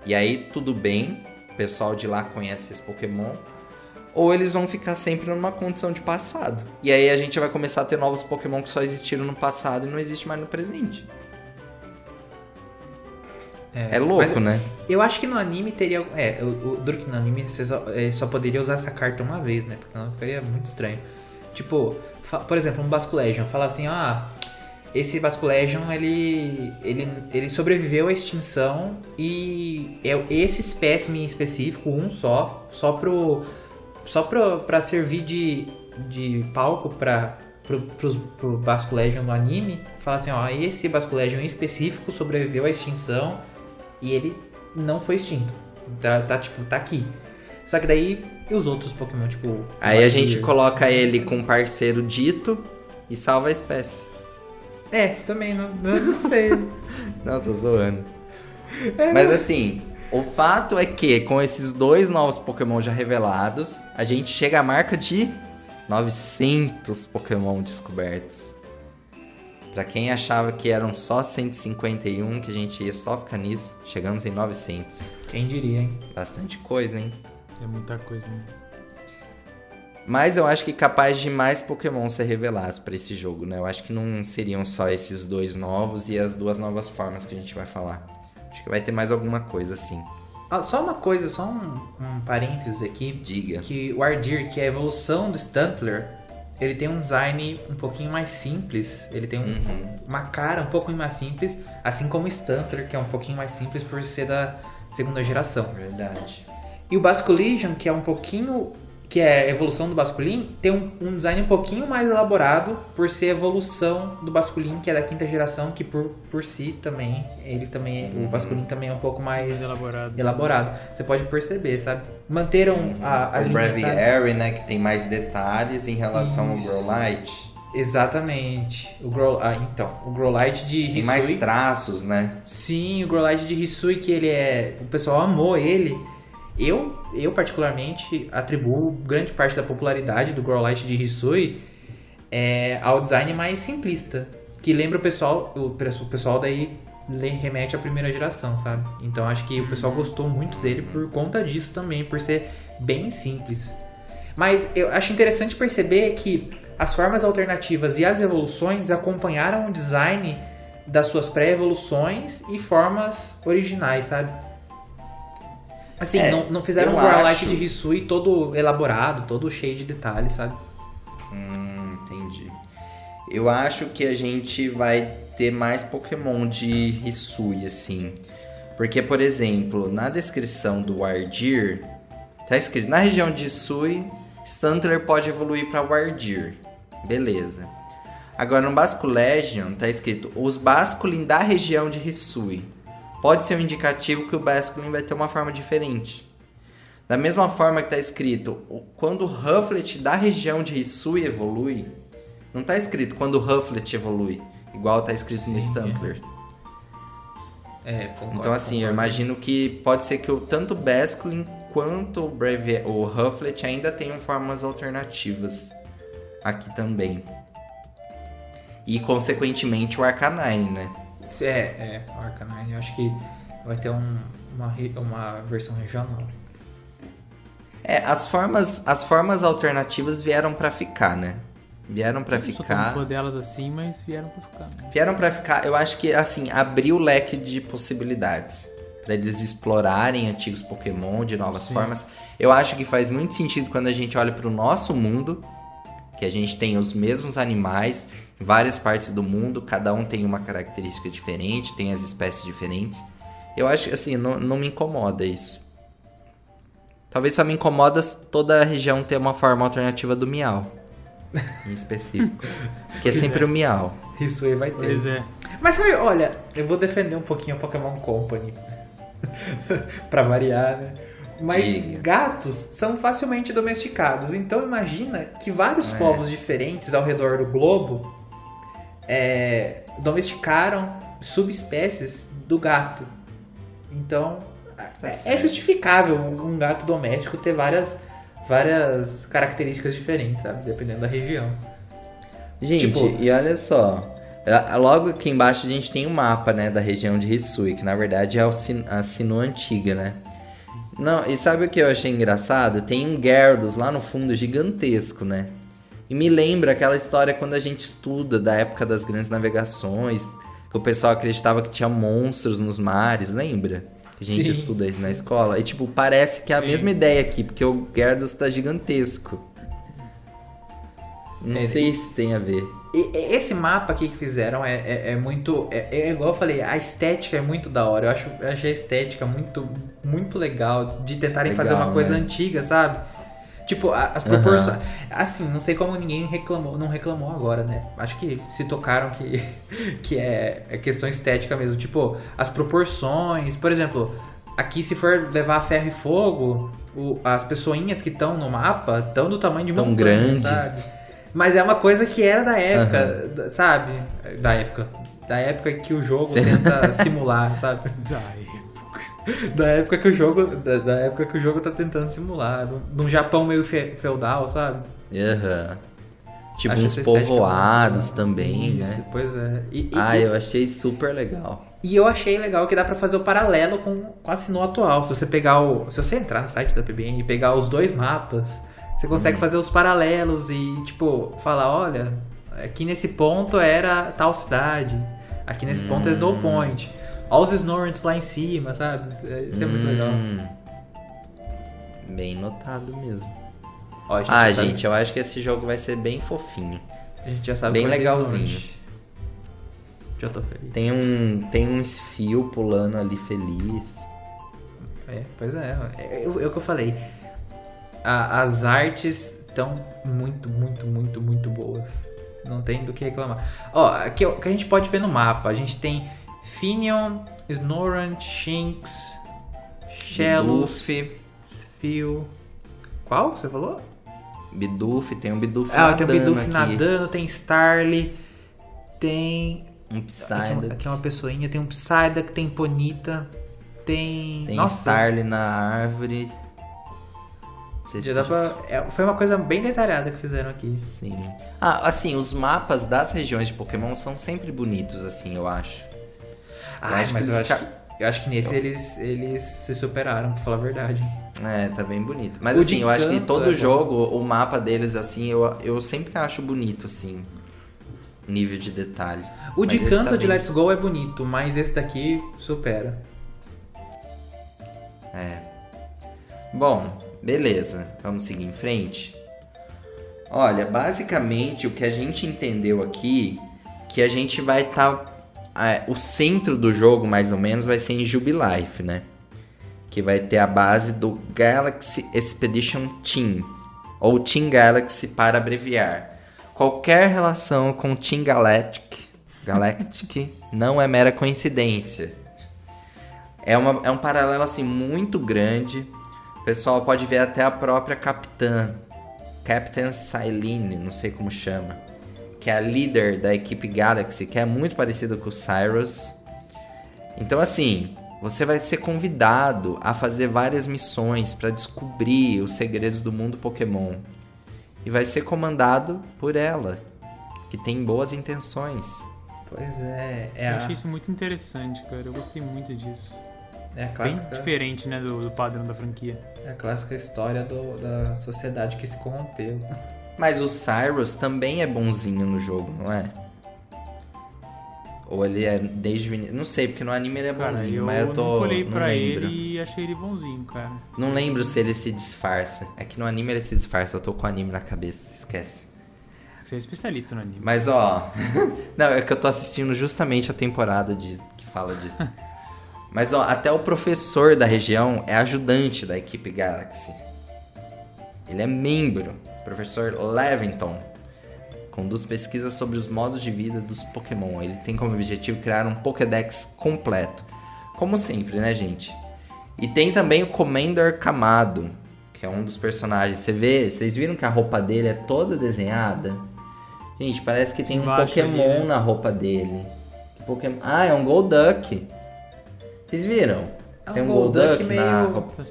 E aí tudo bem, o pessoal de lá conhece esses Pokémon. Ou eles vão ficar sempre numa condição de passado. E aí a gente vai começar a ter novos Pokémon que só existiram no passado e não existe mais no presente. É, é louco, né? Eu acho que no anime teria. É, o, o duro que no anime você só, é, só, poderia usar essa carta uma vez, né? Porque senão ficaria muito estranho. Tipo, por exemplo, um Basculegion. Fala assim, ah, esse Basculegion ele, ele, ele sobreviveu à extinção e é esse espécime específico, um só, só pro. Só pro, pra servir de, de palco pra, pro, pro, pro Basculegion no anime. Fala assim, ó, esse Basculegion específico sobreviveu à extinção e ele não foi extinto. Tá, tá tipo, tá aqui. Só que daí e os outros Pokémon, tipo. Aí a gente coloca ele com parceiro dito e salva a espécie. É, também, não, não, não sei. não, tô zoando. É, Mas assim, o fato é que com esses dois novos Pokémon já revelados, a gente chega à marca de 900 Pokémon descobertos. Pra quem achava que eram só 151, que a gente ia só ficar nisso, chegamos em 900. Quem diria, hein? Bastante coisa, hein? É muita coisa, hein? Mas eu acho que capaz de mais Pokémon ser revelados para esse jogo, né? Eu acho que não seriam só esses dois novos e as duas novas formas que a gente vai falar. Acho que vai ter mais alguma coisa assim. Ah, só uma coisa, só um, um parênteses aqui. Diga. Que o Ardir, que é a evolução do Stuntler, ele tem um design um pouquinho mais simples. Ele tem um, uhum. uma cara um pouco mais simples, assim como o Stuntler, que é um pouquinho mais simples por ser da segunda geração. Verdade. E o Basculegion, que é um pouquinho que é a evolução do Basculin, tem um, um, design um pouquinho mais elaborado por ser a evolução do Basculin, que é da quinta geração, que por, por si também, ele também, uhum. o Basculin também é um pouco mais, mais elaborado. elaborado. Você pode perceber, sabe? Manteram uhum. a, a O Breviary, né, que tem mais detalhes em relação Isso. ao Growlite. Exatamente. O Grow, ah, então, o Growlite de Hisui. Tem mais traços, né? Sim, o Growlite de Hisui que ele é, o pessoal amou ele eu, eu particularmente atribuo grande parte da popularidade do Growlite de Hisui é, ao design mais simplista, que lembra o pessoal, o, o pessoal daí remete à primeira geração, sabe? Então acho que o pessoal gostou muito dele por conta disso também, por ser bem simples. Mas eu acho interessante perceber que as formas alternativas e as evoluções acompanharam o design das suas pré-evoluções e formas originais, sabe? Assim, É, não, não fizeram um Warlight acho- de Hisui todo elaborado, todo cheio de detalhes, sabe? Hum, entendi. Eu acho que a gente vai ter mais Pokémon de Hisui, assim. Porque, por exemplo, na descrição do Wardir, tá escrito, na região de Hisui, Stantler pode evoluir para Wardir. Beleza. Agora, no Basco Legion, tá escrito, os Basculin da região de Hisui. Pode ser um indicativo que o Basculin vai ter uma forma diferente. Da mesma forma que tá escrito, quando o Rufflet da região de Hisui evolui, não tá escrito quando o Rufflet evolui, igual tá escrito no Sim. Stantler. É, concordo, Então assim, eu concordo. imagino que pode ser que o, tanto o Basculin quanto o, Brave, o Rufflet ainda tenham formas alternativas aqui também. E consequentemente o Arcanine, né? É, é, o Arcanine, eu acho que vai ter um- uma, uma versão regional. É, as formas, as formas alternativas vieram pra ficar, né? Vieram pra Eu não sou ficar. tão fã delas assim, mas vieram pra ficar. né? Vieram pra ficar, eu acho que assim, abriu o leque de possibilidades Pra eles explorarem antigos Pokémon de novas Sim. formas. Eu acho que faz muito sentido quando a gente olha pro nosso mundo, que a gente tem os mesmos animais várias partes do mundo, cada um tem uma característica diferente, tem as espécies diferentes. Eu acho que assim, não, não me incomoda isso. Talvez só me incomoda se toda a região ter uma forma alternativa do Miau. Em específico. que é sempre o Miau. Isso aí vai ter. Pois é. Mas sabe, olha, eu vou defender um pouquinho a Pokémon Company. pra variar, né? Mas Diga. gatos são facilmente domesticados. Então imagina que vários É. povos diferentes ao redor do globo é, domesticaram subespécies do gato. Então é, é certo. justificável um um gato doméstico ter várias, várias características diferentes, sabe? Dependendo da região. Gente, Tipo- e olha só. é, Logo aqui embaixo a gente tem o mapa, né, da região de Hisui, que na verdade é a Sinnoh antiga, né? Não, e sabe o que eu achei engraçado? Tem um Gyarados lá no fundo gigantesco, né? E me lembra aquela história quando a gente estuda da época das grandes navegações, que o pessoal acreditava que tinha monstros nos mares, lembra? Que a gente Sim. estuda isso na escola. E tipo, parece que é a Sim. mesma ideia aqui, porque o Gyarados tá gigantesco. Não É, sei se tem a ver. Esse mapa aqui que fizeram é, é, é muito. É, é igual eu falei, a estética é muito da hora. Eu acho, eu achei a estética muito, muito legal de tentarem fazer Legal, uma coisa né? antiga, sabe? Tipo, as proporções. Assim, não sei como ninguém reclamou, não reclamou agora, né? Acho que se tocaram que, que é, é questão estética mesmo. Tipo, as proporções. Por exemplo, aqui se for levar ferro e fogo, o- as pessoinhas que estão no mapa estão do tamanho de Tão montanha, grande. sabe? Mas é uma coisa que era da época, da- sabe? Da época. Da época que o jogo Sim. tenta simular, sabe? Da época. Da época que o jogo. Da, da época que o jogo tá tentando simular. Num Japão meio fe- feudal, sabe? Aham. Tipo Acho uns povoados também, Isso, né? Pois é. E, e- Ah, eu achei super legal. e eu achei legal que dá pra fazer o paralelo com, com a Sinnoh atual. Se você pegar o. Se você entrar no site da PBN e pegar os dois mapas, você consegue Uhum. fazer os paralelos e, tipo, falar, olha, aqui nesse ponto era tal cidade. Aqui nesse ponto é Snow Hum. Point. Olha os Snorrents lá em cima, sabe? Isso é, isso é muito legal. Hum. Bem notado mesmo. Ó, gente ah, já sabe- gente, eu acho que esse jogo vai ser bem fofinho. a gente já sabe bem é o legalzinho. Já tô feliz. Tem um, tem um esfio pulando ali feliz. É, pois é. É, é o é o que eu falei. A- as artes estão muito, muito, muito, muito boas. Não tem do que reclamar. Ó, aqui o que a gente pode ver no mapa. A gente tem Finion, Snorant, Shinx, Shellos, Phil... Qual você falou? Bidoof, tem um Bidoof Ah, nadando tem o Bidoof aqui. nadando, tem Starly, tem... Um Psyduck. aqui é uma pessoinha, tem um Psyduck, tem Ponita, tem... Tem Nossa, Starly na árvore. Sei Já se dá pra... é, foi uma coisa bem detalhada que fizeram aqui. Sim. Ah, assim, os mapas das regiões de Pokémon são sempre bonitos, assim, eu acho. Acho mas que eu acho que Eu acho que nesse eles, eles se superaram, pra falar a verdade. É, tá bem bonito. Mas O assim, de eu acho que todo é bom. jogo, o mapa deles, assim, eu, eu sempre acho bonito, assim. Nível de detalhe. O de Mas esse canto tá de bem- Let's Go é bonito, mas esse daqui supera. É. Bom, beleza. Vamos seguir em frente. Olha, basicamente o que a gente entendeu aqui, que a gente vai estar. O centro do jogo, mais ou menos, vai ser em Jubilife, né? Que vai ter a base do Galaxy Expedition Team, ou Team Galaxy para abreviar. Qualquer relação com Team Galactic, Galactic não é mera coincidência. É, uma, é um paralelo assim muito grande. O pessoal pode ver até a própria capitã, Captain Cyline, não sei como chama, que é a líder da equipe Galaxy, que é muito parecida com o Cyrus. Então assim, você vai ser convidado a fazer várias missões para descobrir os segredos do mundo Pokémon. E vai ser comandado por ela, que tem boas intenções. Pois é, é Eu a, achei isso muito interessante, cara. Eu gostei muito disso. é a Bem clássica, diferente, né, do, do padrão da franquia. é a clássica história do- da sociedade que se corrompeu. Mas o Cyrus também é bonzinho no jogo, não é? Ou ele é desde o início. Não sei, porque no anime ele é Cara, bonzinho, eu, mas eu tô. não olhei pra lembro. ele e achei ele bonzinho, cara. Não lembro se ele se disfarça. É que no anime ele se disfarça, eu tô com o anime na cabeça, esquece. Você é especialista no anime. Mas ó. não, é que eu tô assistindo justamente a temporada de, que fala disso. Mas ó, até o professor da região é ajudante da equipe Galaxy. Ele é membro, professor Levington. Conduz pesquisas sobre os modos de vida dos Pokémon. Ele tem como objetivo criar um Pokédex completo. Como sempre, né, gente? E tem também o Commander Kamado, que é um dos personagens. Você vê, vocês viram que a roupa dele é toda desenhada? Gente, parece que tem um Embaixo ali, Pokémon né? na roupa dele. Pokémon... Ah, é um Golduck. Vocês viram? É um tem um Golduck Golduck, na meio- roupa.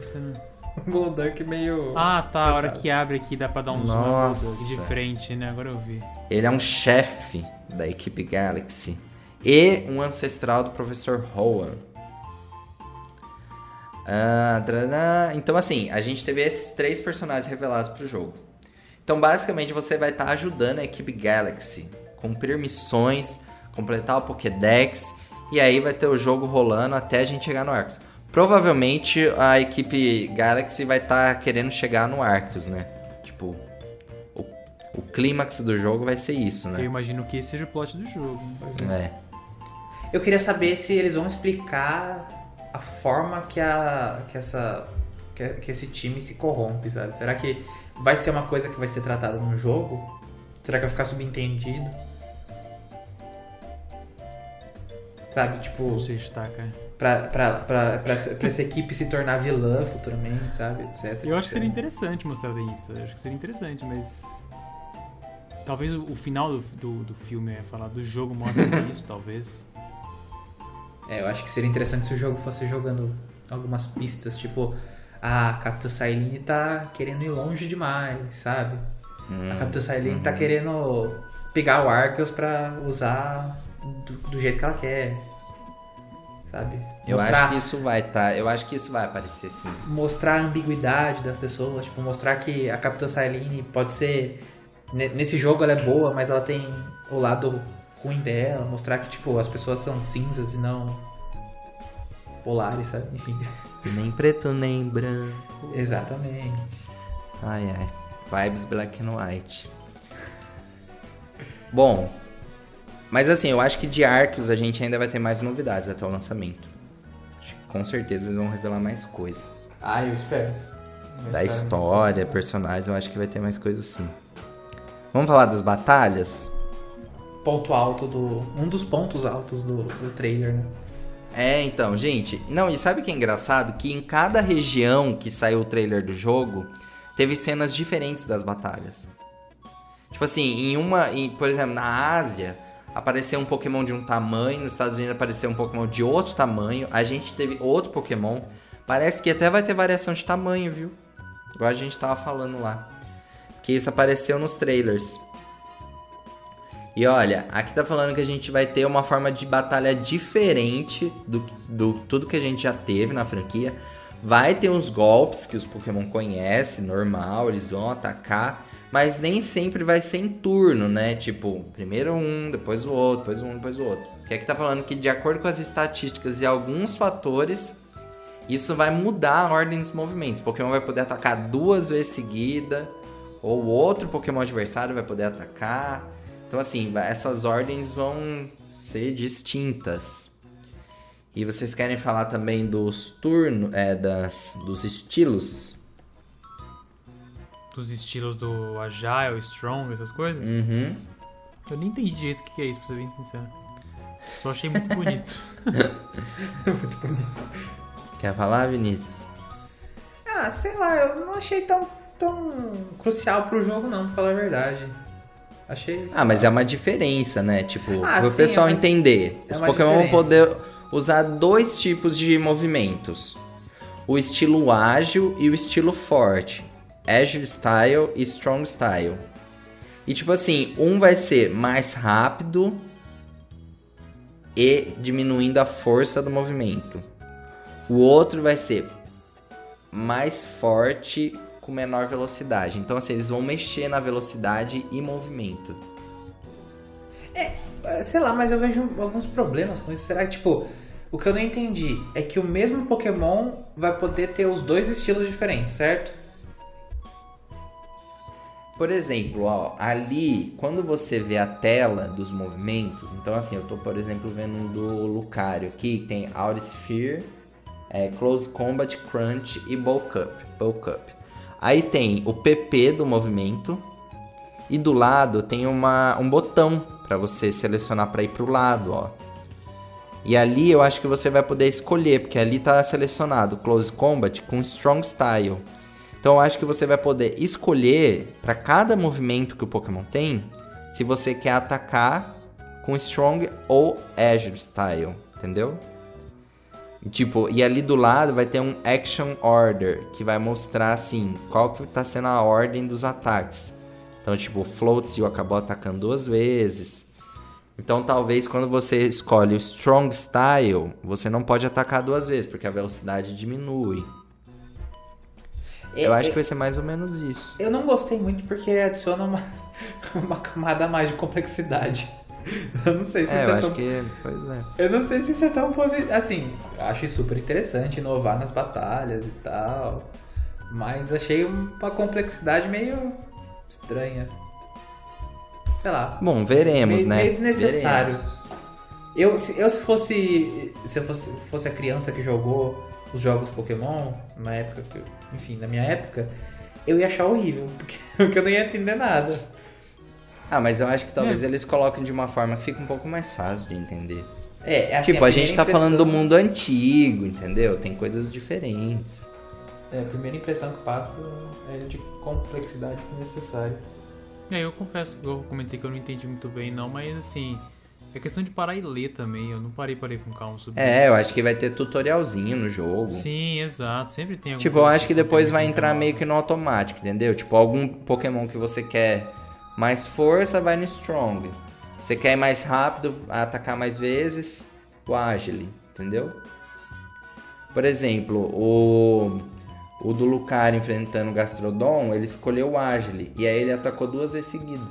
Tá Um Golduck meio... Ah, tá. A hora que abre aqui dá pra dar um zoom Nossa. de frente, né? Agora eu vi. Ele é um chefe da equipe Galaxy e um ancestral do professor Rowan. Ah, então, assim, a gente teve esses três personagens revelados pro jogo. Então, basicamente, você vai estar ajudando a equipe Galaxy cumprir missões, completar o Pokédex e aí vai ter o jogo rolando até a gente chegar no Arceus. Provavelmente a equipe Galaxy vai estar querendo chegar no Arceus, né? Tipo, o, o clímax do jogo vai ser isso, Eu né? imagino que esse seja o plot do jogo. né? É. Eu queria saber se eles vão explicar a forma que a que essa que, que esse time se corrompe, sabe? Será que vai ser uma coisa que vai ser tratada no jogo? Será que vai ficar subentendido? Sabe, tipo, Não sei pra, essa- equipe se tornar vilã futuramente, sabe? Etc. Eu acho que seria interessante mostrar isso. Eu acho que seria interessante, mas. Talvez o, o final do, do, do filme, é falar do jogo, mostre isso, talvez. É, eu acho que seria interessante se o jogo fosse jogando algumas pistas, tipo, a Capitã Sailene tá querendo ir longe demais, sabe? Hum, A Capitã Sailene tá uhum. querendo pegar o Arceus pra usar do, do jeito que ela quer. Sabe? Eu mostrar, acho que isso vai tá. Eu acho que isso vai aparecer sim. mostrar a ambiguidade da pessoa, tipo, mostrar que a Capitã Sailene pode ser. ne- Nesse jogo ela é boa, mas ela tem o lado ruim dela. Mostrar que, tipo, as pessoas são cinzas e não polares, sabe? Enfim. Nem preto, nem branco. Exatamente. Ai, ai. Vibes black and white. Bom, mas assim, eu acho que de Arceus a gente ainda vai ter mais novidades até o lançamento. Acho que Com certeza eles vão revelar mais coisa. Ah, eu espero. Eu Da espero. história, personagens, eu acho que vai ter mais coisa sim. Vamos falar das batalhas? Ponto alto do. Um dos pontos altos do, do trailer, né? É, então, gente. Não, e sabe o que é engraçado? Que em cada região que saiu o trailer do jogo, teve cenas diferentes das batalhas. Tipo assim, em uma. em- por exemplo, na Ásia, apareceu um Pokémon de um tamanho, nos Estados Unidos apareceu um Pokémon de outro tamanho, a gente teve outro Pokémon. Parece que até vai ter variação de tamanho, viu? Igual a gente tava falando lá. Que isso apareceu nos trailers. E olha, aqui tá falando que a gente vai ter uma forma de batalha diferente do, do tudo que a gente já teve na franquia. Vai ter uns golpes que os Pokémon conhecem, normal, eles vão atacar, mas nem sempre vai ser em turno, né? Tipo, primeiro um, depois o outro, depois um, depois o outro. Porque aqui tá falando que de acordo com as estatísticas e alguns fatores, isso vai mudar a ordem dos movimentos. Pokémon vai poder atacar duas vezes seguida, ou outro Pokémon adversário vai poder atacar. Então, assim, essas ordens vão ser distintas. E vocês querem falar também dos turnos, é, das, dos estilos? Dos estilos do Agile, Strong, essas coisas? Uhum. Eu nem entendi direito o que é isso, pra ser bem sincero. Só achei muito bonito. Muito bonito. Quer falar, Vinícius? Ah, sei lá, eu não achei tão, tão crucial pro jogo não, pra falar a verdade. Achei. Ah, mas é uma diferença, né? Tipo, Ah, pro sim, pessoal é uma- entender. é Os Pokémon vão diferença. poder usar dois tipos de movimentos: o estilo ágil e o estilo forte. Agile Style e Strong Style. E tipo assim, um vai ser mais rápido e diminuindo a força do movimento. O outro vai ser mais forte com menor velocidade. Então assim, eles vão mexer na velocidade e movimento. É, sei lá, mas eu vejo alguns problemas com isso. Será que, tipo, o que eu não entendi é que o mesmo Pokémon vai poder ter os dois estilos diferentes, certo? Por exemplo, ó, ali, quando você vê a tela dos movimentos, então assim, eu tô, por exemplo, vendo um do Lucario aqui, que tem Aura Sphere, é, Close Combat, Crunch e Bulk Up, Bulk Up. Aí tem o PP do movimento e do lado tem uma, um botão para você selecionar para ir pro lado, ó. E ali eu acho que você vai poder escolher, porque ali tá selecionado Close Combat com Strong Style. Então eu acho que você vai poder escolher para cada movimento que o Pokémon tem, se você quer atacar com Strong ou Agile Style, entendeu? Tipo, e ali do lado vai ter um Action Order, que vai mostrar assim, qual que tá sendo a ordem dos ataques. Então, tipo, o Floatzel acabou atacando duas vezes. Então, talvez quando você escolhe o Strong Style, você não pode atacar duas vezes, porque a velocidade diminui. Eu É, acho é, que vai ser mais ou menos isso. Eu não gostei muito porque adiciona uma, uma camada a mais de complexidade. Eu não sei se É, isso eu é acho tão... que. Pois é. Eu não sei se isso é tão positivo. Assim, acho super interessante inovar nas batalhas e tal. Mas achei uma complexidade meio estranha. Sei lá. Bom, veremos, meio, né? meio desnecessário. Veremos. Eu, se, eu se fosse. Se eu fosse, fosse a criança que jogou os jogos Pokémon, na época que. eu- Enfim, na minha época, eu ia achar horrível, porque, porque eu não ia entender nada. Ah, mas eu acho que talvez É. eles coloquem de uma forma que fica um pouco mais fácil de entender. É, assim, tipo, a, gente primeira tá falando do impressão- mundo antigo, entendeu? Tem coisas diferentes. É, a primeira impressão que passa é de complexidade desnecessária. É, eu confesso que eu comentei que eu não entendi muito bem, não, mas assim. É questão de parar e ler também. Eu não parei parei com calma sobre É, eu acho que vai ter tutorialzinho no jogo. Sim, exato. Sempre tem algum Tipo, eu acho que conteúdo depois vai entrar meio que no automático, entendeu? Tipo, algum Pokémon que você quer mais força, vai no Strong. Você quer ir mais rápido, atacar mais vezes, o Agile, entendeu? Por exemplo, o, o do Lucario enfrentando o Gastrodon, ele escolheu o Agile, e aí ele atacou duas vezes seguida.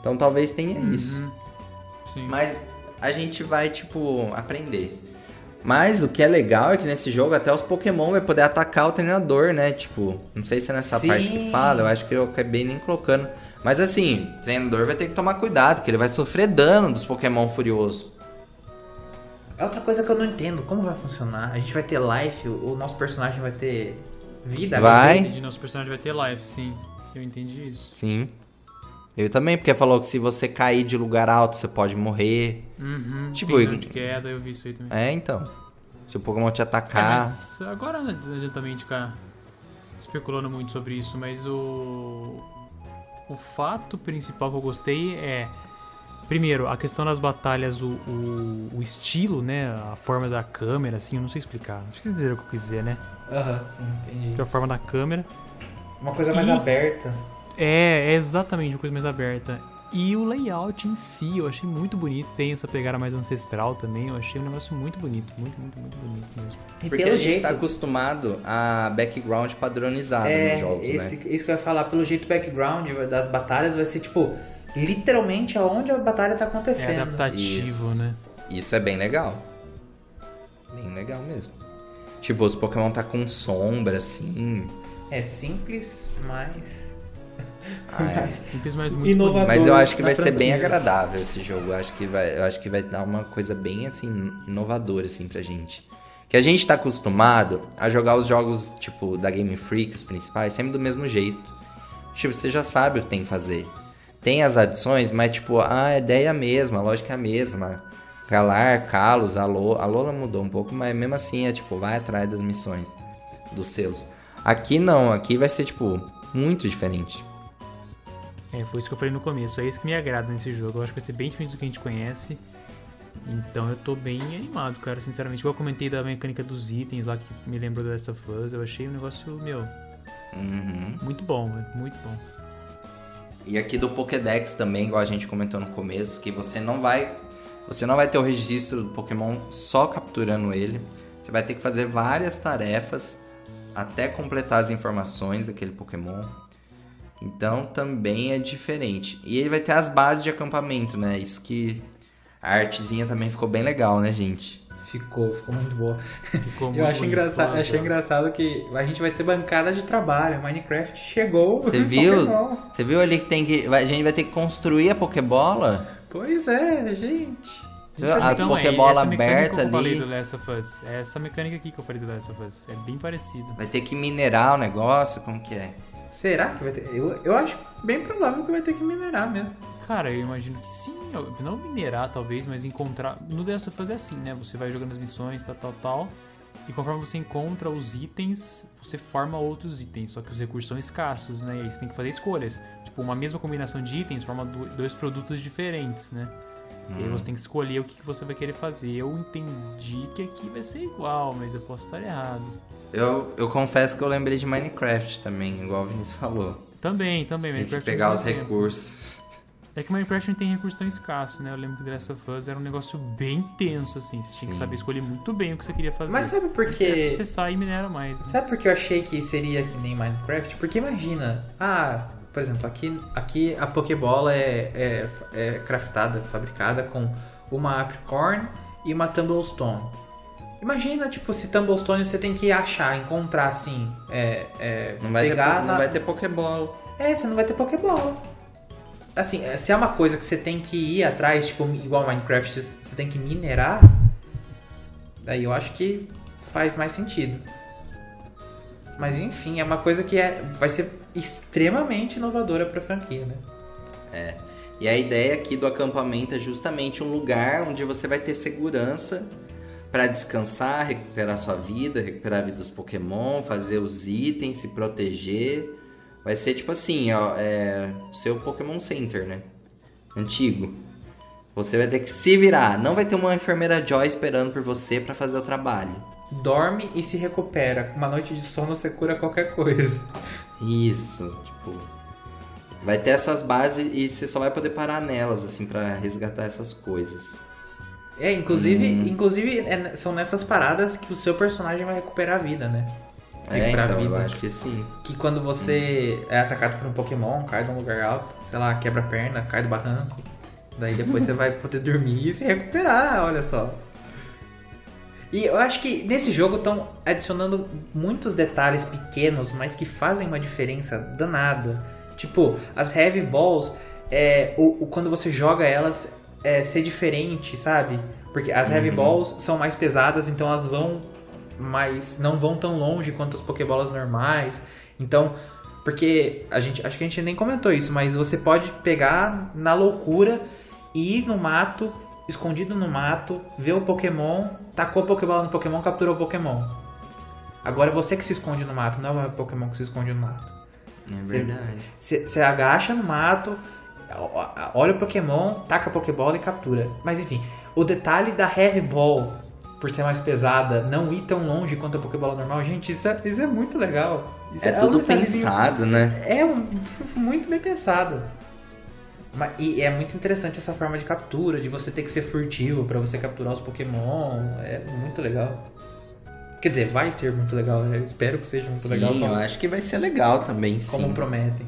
Então talvez tenha isso. Sim. Mas a gente vai, tipo, aprender. Mas o que é legal é que nesse jogo até os Pokémon vai poder atacar o treinador, né? Tipo, não sei se é nessa Sim. parte que fala, eu acho que eu acabei nem colocando. Mas assim, o treinador vai ter que tomar cuidado, porque ele vai sofrer dano dos Pokémon furioso. É outra coisa que eu não entendo, como vai funcionar? A gente vai ter life, o nosso personagem vai ter vida? Vai. Entendi, nosso personagem vai ter live, sim. Eu entendi isso. Sim. Eu também, porque falou que se você cair de lugar alto, você pode morrer. Uhum. Tipo, Tipo, de queda, eu vi isso aí também. É, então. Se o Pokémon te É, atacar. mas agora não adianta também ficar especulando muito sobre isso, mas o. O fato principal que eu gostei é. Primeiro, a questão das batalhas, o, o, o estilo, né? A forma da câmera, assim, eu não sei explicar. Acho que vocês entenderam o que eu quis dizer, né? Aham, sim, entendi. Que é a forma da câmera. Uma coisa mais E- aberta. É, é exatamente uma coisa mais aberta. E o layout em si, eu achei muito bonito. Tem essa pegada mais ancestral também. Eu achei um negócio muito bonito. Muito, muito, muito bonito mesmo. E Porque pelo a gente jeito, tá acostumado a background padronizado é, nos jogos, esse, né? isso que eu ia falar, pelo jeito o background das batalhas vai ser tipo literalmente aonde a batalha tá É acontecendo. adaptativo, Isso. né? Isso é bem legal. Bem legal mesmo. Tipo, os Pokémon tá com sombra, assim. É simples, mas Ah, é. Simples, mas muito Inovador. bonito. Mas eu acho que vai ser bem agradável esse jogo. Eu acho que vai, eu acho que vai dar uma coisa bem assim inovadora assim pra gente. Que a gente tá acostumado a jogar os jogos tipo da Game Freak, os principais, sempre do mesmo jeito. Tipo, você já sabe o que tem que fazer. Tem as adições, mas tipo, a ideia é a mesma, a lógica é a mesma. Galar, Kalos, a Lo- a Lola mudou um pouco, mas mesmo assim é tipo, vai atrás das missões, dos seus. Aqui não, aqui vai ser tipo muito diferente. É, foi isso que eu falei no começo. É isso que me agrada nesse jogo. Eu acho que vai ser bem diferente do que a gente conhece. Então eu tô bem animado, cara, sinceramente. Igual eu comentei da mecânica dos itens lá que me lembrou of Us. Eu achei um negócio, meu, Uhum. muito bom, velho. Muito bom. E aqui do Pokédex também, igual a gente comentou no começo, que você não vai você não vai ter o registro do Pokémon só capturando ele. Você vai ter que fazer várias tarefas até completar as informações daquele Pokémon. Então também é diferente. E ele vai ter as bases de acampamento, né? Isso que a artezinha também ficou bem legal, né, gente? ficou, ficou muito boa. Ficou muito Eu acho engraçado, achei engraçado que a gente vai ter bancada de trabalho. Minecraft chegou. Você viu? Você viu ali que tem que a gente vai ter que construir a Pokébola? Pois é, gente. As Então, é, Pokébola mecânica aberta que eu falei ali. do Last of Us. É essa mecânica aqui que eu falei do Last of Us. É bem parecido. Vai ter que minerar o negócio, como que é? Será que vai ter? Eu, eu acho bem provável que vai ter que minerar mesmo. Cara, eu imagino que sim. Não minerar, talvez, mas encontrar. No The Last of Us é assim, né? Você vai jogando as missões, tal, tal, tal. E conforme você encontra os itens, você forma outros itens. Só que os recursos são escassos, né? E aí você tem que fazer escolhas. Tipo, uma mesma combinação de itens forma do- dois produtos diferentes, né? E aí você tem que escolher o que que você vai querer fazer. Eu entendi que aqui vai ser igual, mas eu posso estar errado. Eu, eu confesso que eu lembrei de Minecraft também, igual o Vinícius falou. Também, também. Tem que Minecraft é um pegar os recursos. É que Minecraft não tem recurso tão escasso, né? Eu lembro que The Last of Us era um negócio bem tenso, assim. Você tinha que saber escolher muito bem o que você queria fazer. Mas sabe por quê? Você sai e minera mais. né? Sabe por que eu achei que seria que nem Minecraft? Porque imagina, ah, por exemplo, aqui, aqui a Pokébola é, é, é craftada, fabricada com uma Apricorn e uma Tumblestone. Imagina, tipo, se Tumblestone você tem que achar, encontrar assim, é, é, Não vai, ter, pegar po- na... não vai ter Pokébola. É, você não vai ter Pokébola. Assim, é, se é uma coisa que você tem que ir atrás, tipo, igual Minecraft, você tem que minerar, daí eu acho que faz mais sentido. Mas enfim, é uma coisa que é, vai ser extremamente inovadora pra franquia, né? E a ideia aqui do acampamento é justamente um lugar onde você vai ter segurança para descansar, recuperar sua vida, recuperar a vida dos Pokémon, fazer os itens, se proteger. Vai ser tipo assim, ó, é o seu Pokémon Center, né? Antigo. Você vai ter que se virar. Não vai ter uma enfermeira Joy esperando por você para fazer o trabalho. Dorme e se recupera. Com uma noite de sono você cura qualquer coisa. Isso, tipo. Vai ter essas bases e você só vai poder parar nelas, assim, para resgatar essas coisas. É, inclusive, Hum. inclusive é- são nessas paradas que o seu personagem vai recuperar a vida, né? É, Recuperar a então, eu vida. acho que sim. Que quando você é atacado por um Pokémon, cai de um lugar alto, sei lá, quebra a perna, cai do barranco. Daí depois você vai poder dormir e se recuperar, olha só. E eu acho que nesse jogo estão adicionando muitos detalhes pequenos, mas que fazem uma diferença danada. Tipo, as Heavy Balls, é, o, o- quando você joga elas, é, ser diferente, sabe? Porque as Heavy Uhum. Balls são mais pesadas, então elas vão mais. não vão tão longe quanto as Pokébolas normais. Então, porque a gente. Acho que a gente nem comentou isso, mas você pode pegar na loucura e ir no mato, escondido no mato, ver o Pokémon, tacou a Pokébola no Pokémon, capturou o Pokémon. Agora é você que se esconde no mato, não é o Pokémon que se esconde no mato. É verdade. Você agacha no mato, olha o Pokémon, taca a Pokébola e captura. Mas enfim, o detalhe da Heavy Ball, por ser mais pesada, não ir tão longe quanto a Pokébola normal, gente, isso é, isso é muito legal. Isso É um tudo detalhezinho- pensado, né? É um, muito bem pensado. E é muito interessante essa forma de captura, de você ter que ser furtivo pra você capturar os Pokémon. É muito legal. Quer dizer, vai ser muito legal, né? Eu espero que seja muito Sim, legal eu como, acho que vai ser legal também, como sim. prometem.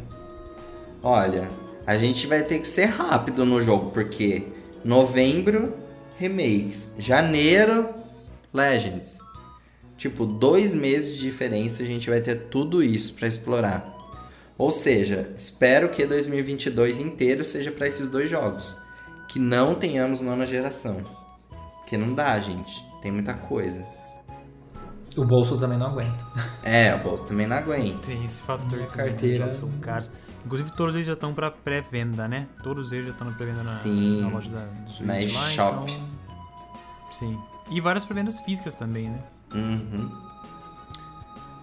Olha, a gente vai ter que ser rápido no jogo, porque novembro, remakes. Janeiro, Legends. Tipo, dois meses de diferença a gente vai ter tudo isso pra explorar. Ou seja, espero que 2022 inteiro seja pra esses dois jogos. Que não tenhamos nona geração. Porque não dá, gente. Tem muita coisa. O bolso também não aguenta. É, o bolso também não aguenta. Tem esse fator de carteira. jogos são caros. Inclusive, todos eles já estão pra pré-venda, né? Todos eles já estão na pré-venda na, Sim. na loja da, do Switch Na lá, eShop. então... Sim. E várias pré-vendas físicas também, né? Uhum.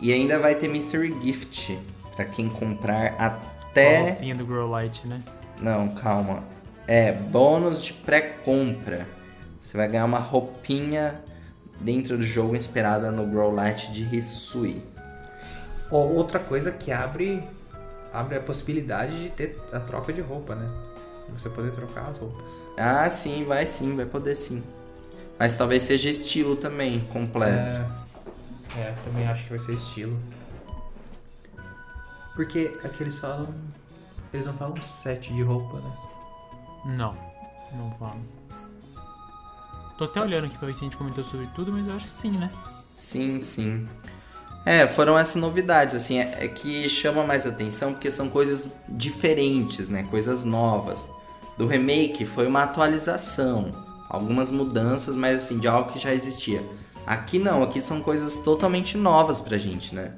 E ainda vai ter Mystery Gift pra quem comprar A até. roupinha do Grow Light, né? Não, calma. É bônus de pré-compra. Você vai ganhar uma roupinha dentro do jogo inspirada no Grow Light de Hisui. Ó, Outra coisa que abre, abre a possibilidade de ter a troca de roupa, né? Você poder trocar as roupas. Ah, sim, vai sim, vai poder sim. Mas talvez seja estilo também, completo. É, é, também acho que vai ser estilo. Porque aqui eles falam. Eles não falam set de roupa, né? Não, não falo. Tô até olhando aqui pra ver se a gente comentou sobre tudo, mas eu acho que sim, né? Sim, sim. É, foram essas novidades, assim, é, é que chama mais atenção porque são coisas diferentes, né? Coisas novas. Do remake foi uma atualização, algumas mudanças, mas assim, de algo que já existia. Aqui não, aqui são coisas totalmente novas pra gente, né?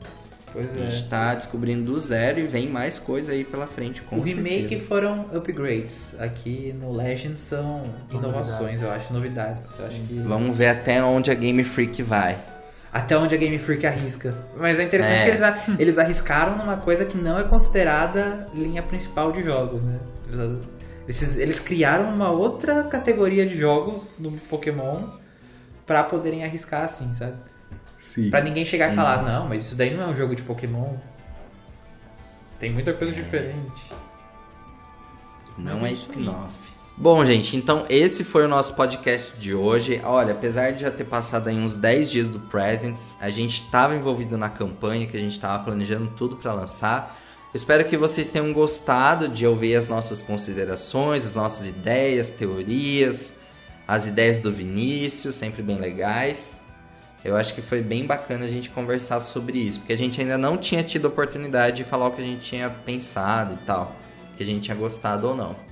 Pois A gente tá descobrindo do zero e vem mais coisa aí pela frente, com O remake certeza. foram upgrades. Aqui no Legend são São inovações, novidades. eu acho, novidades. Eu acho que... Vamos ver até onde a Game Freak vai. Até onde a Game Freak arrisca. Mas é interessante É. que eles, a- eles arriscaram numa coisa que não é considerada linha principal de jogos, né? Eles, eles criaram uma outra categoria de jogos no Pokémon pra poderem arriscar assim, sabe? Sim. Pra ninguém chegar e falar, não, mas isso daí não é um jogo de Pokémon. Tem muita coisa diferente. Não Mas é é spin-off. Bom, gente, então esse foi o nosso podcast de hoje. Olha, apesar de já ter passado aí uns 10 dias do Presents, a gente estava envolvido na campanha, que a gente estava planejando tudo para lançar. Espero que vocês tenham gostado de ouvir as nossas considerações, as nossas ideias, teorias, as ideias do Vinícius, sempre bem legais. Eu acho que foi bem bacana a gente conversar sobre isso, porque a gente ainda não tinha tido oportunidade de falar o que a gente tinha pensado e tal, que a gente tinha gostado ou não.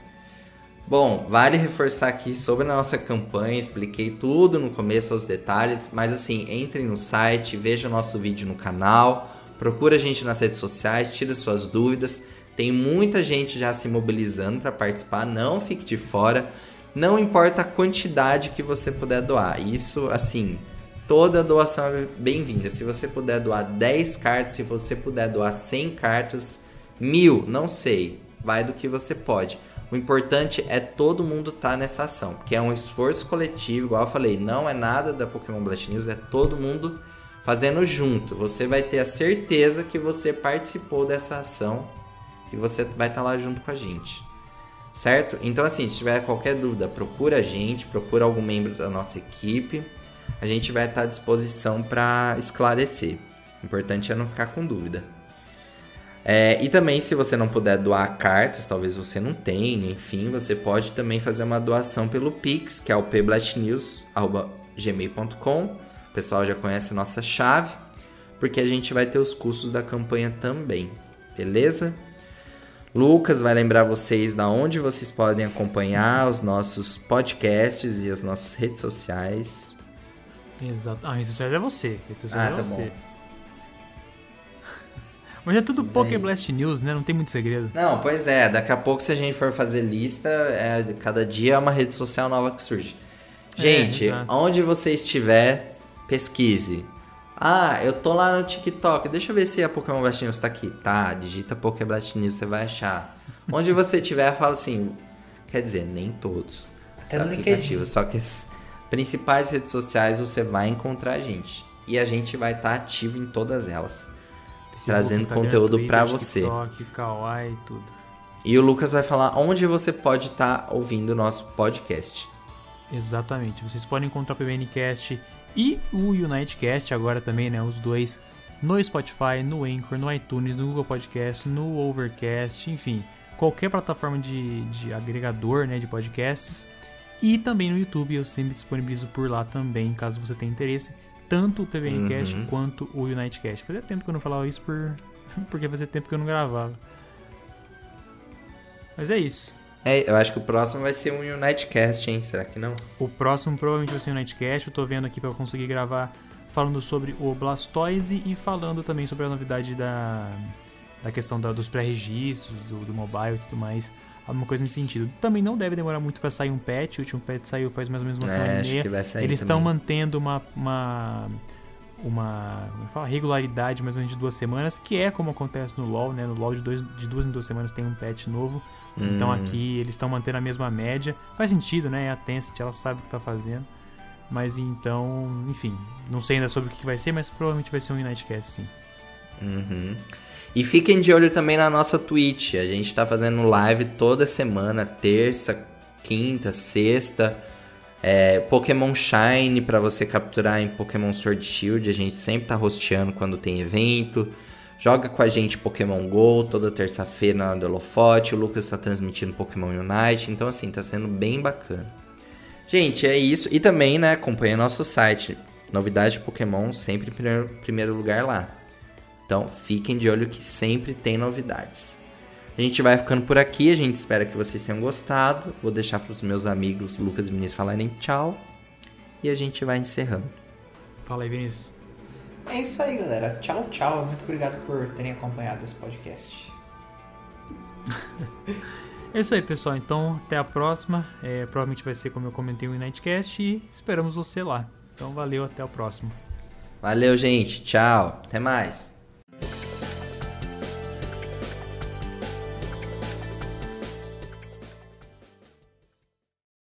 Bom, vale reforçar aqui sobre a nossa campanha, expliquei tudo no começo, os detalhes, mas assim, entrem no site, vejam nosso vídeo no canal, procura a gente nas redes sociais, tira suas dúvidas. Tem muita gente já se mobilizando para participar, não fique de fora. Não importa a quantidade que você puder doar. Isso, assim, toda doação é bem-vinda. Se você puder doar 10 cartas, se você puder doar 100 cartas, mil, não sei, vai do que você pode. O importante é todo mundo estar nessa ação, porque é um esforço coletivo, igual eu falei, não é nada da Pokémon Blast News, é todo mundo fazendo junto. Você vai ter a certeza que você participou dessa ação e você vai estar lá junto com a gente. Certo? Então assim, se tiver qualquer dúvida, procura a gente, procura algum membro da nossa equipe. A gente vai estar à disposição para esclarecer. O importante é não ficar com dúvida. É, e também, se você não puder doar cartas, talvez você não tenha, enfim, você pode também fazer uma doação pelo Pix, que é o pblastnews.gmail.com. O pessoal já conhece a nossa chave, porque a gente vai ter os custos da campanha também, beleza? Lucas vai lembrar vocês da onde vocês podem acompanhar os nossos podcasts e as nossas redes sociais. Exato. Ah, redes sociais é você. Redes sociais Ah, é tá você. bom. Mas é tudo Pokéblast News, né? Não tem muito segredo. Não, pois é, daqui a pouco se a gente for fazer lista, é, cada dia é uma rede social nova que surge. Gente, exato. onde você estiver, pesquise. Ah, eu tô lá no TikTok, deixa eu ver se a Pokémon Blast News tá aqui. Tá, digita Pokémon Blast News, você vai achar. Onde você estiver, fala assim, quer dizer, nem todos os Até no aplicativos, só que as principais redes sociais você vai encontrar a gente. E a gente vai estar ativo em todas elas. Facebook, Trazendo Instagram, conteúdo Twitter, pra você. TikTok, Kawaii, tudo. E o Lucas vai falar onde você pode estar tá ouvindo o nosso podcast. Exatamente. Vocês podem encontrar o PBNcast e o Unitecast agora também, né? Os dois no Spotify, no Anchor, no iTunes, no Google Podcast, no Overcast, enfim, qualquer plataforma de, de agregador né, de podcasts. E também no YouTube, eu sempre disponibilizo por lá também, caso você tenha interesse, tanto o PBNcast uhum. quanto o Unitecast. Fazia tempo que eu não falava isso por... porque fazia tempo que eu não gravava. Mas é isso. É, eu acho que o próximo vai ser um Unitecast, hein? Será que não? O próximo provavelmente vai ser um Unitecast. Eu tô vendo aqui para conseguir gravar falando sobre o Blastoise e falando também sobre a novidade da, da questão da, dos pré-registros, do, do mobile e tudo mais. Alguma coisa nesse sentido. Também não deve demorar muito para sair um patch. O último patch saiu faz mais ou menos uma é, semana e meia. Eles estão mantendo uma, uma, uma fala, regularidade mais ou menos de duas semanas, que é como acontece no LoL, né? No LoL de, dois, de duas em duas semanas tem um patch novo. Então hum. Então aqui eles estão mantendo a mesma média. Faz sentido, né? A Tencent, ela sabe o que está fazendo. Mas então, enfim, não sei ainda sobre o que vai ser, mas provavelmente vai ser um Unitecast, sim. Uhum. E fiquem de olho também na nossa Twitch. A gente tá fazendo live toda semana, terça, quinta, sexta. É, Pokémon Shine para você capturar em Pokémon Sword Shield. A gente sempre tá rosteando quando tem evento. Joga com a gente Pokémon GO toda terça-feira na Holofote. O Lucas tá transmitindo Pokémon Unite. Então, assim, tá sendo bem bacana. Gente, é isso. E também, né, acompanha nosso site. Novidade de Pokémon sempre em primeiro lugar lá. Então, fiquem de olho que sempre tem novidades. A gente vai ficando por aqui. A gente espera que vocês tenham gostado. Vou deixar para os meus amigos Lucas e Vinícius falarem tchau. E a gente vai encerrando. Fala aí, Vinícius. É isso aí, galera. Tchau, tchau. Muito obrigado por terem acompanhado esse podcast. É isso aí, pessoal. Então, até a próxima. É, provavelmente vai ser como eu comentei no Nightcast e esperamos você lá. Então, valeu, até o próximo. Valeu, gente. Tchau. Até mais. Thank you.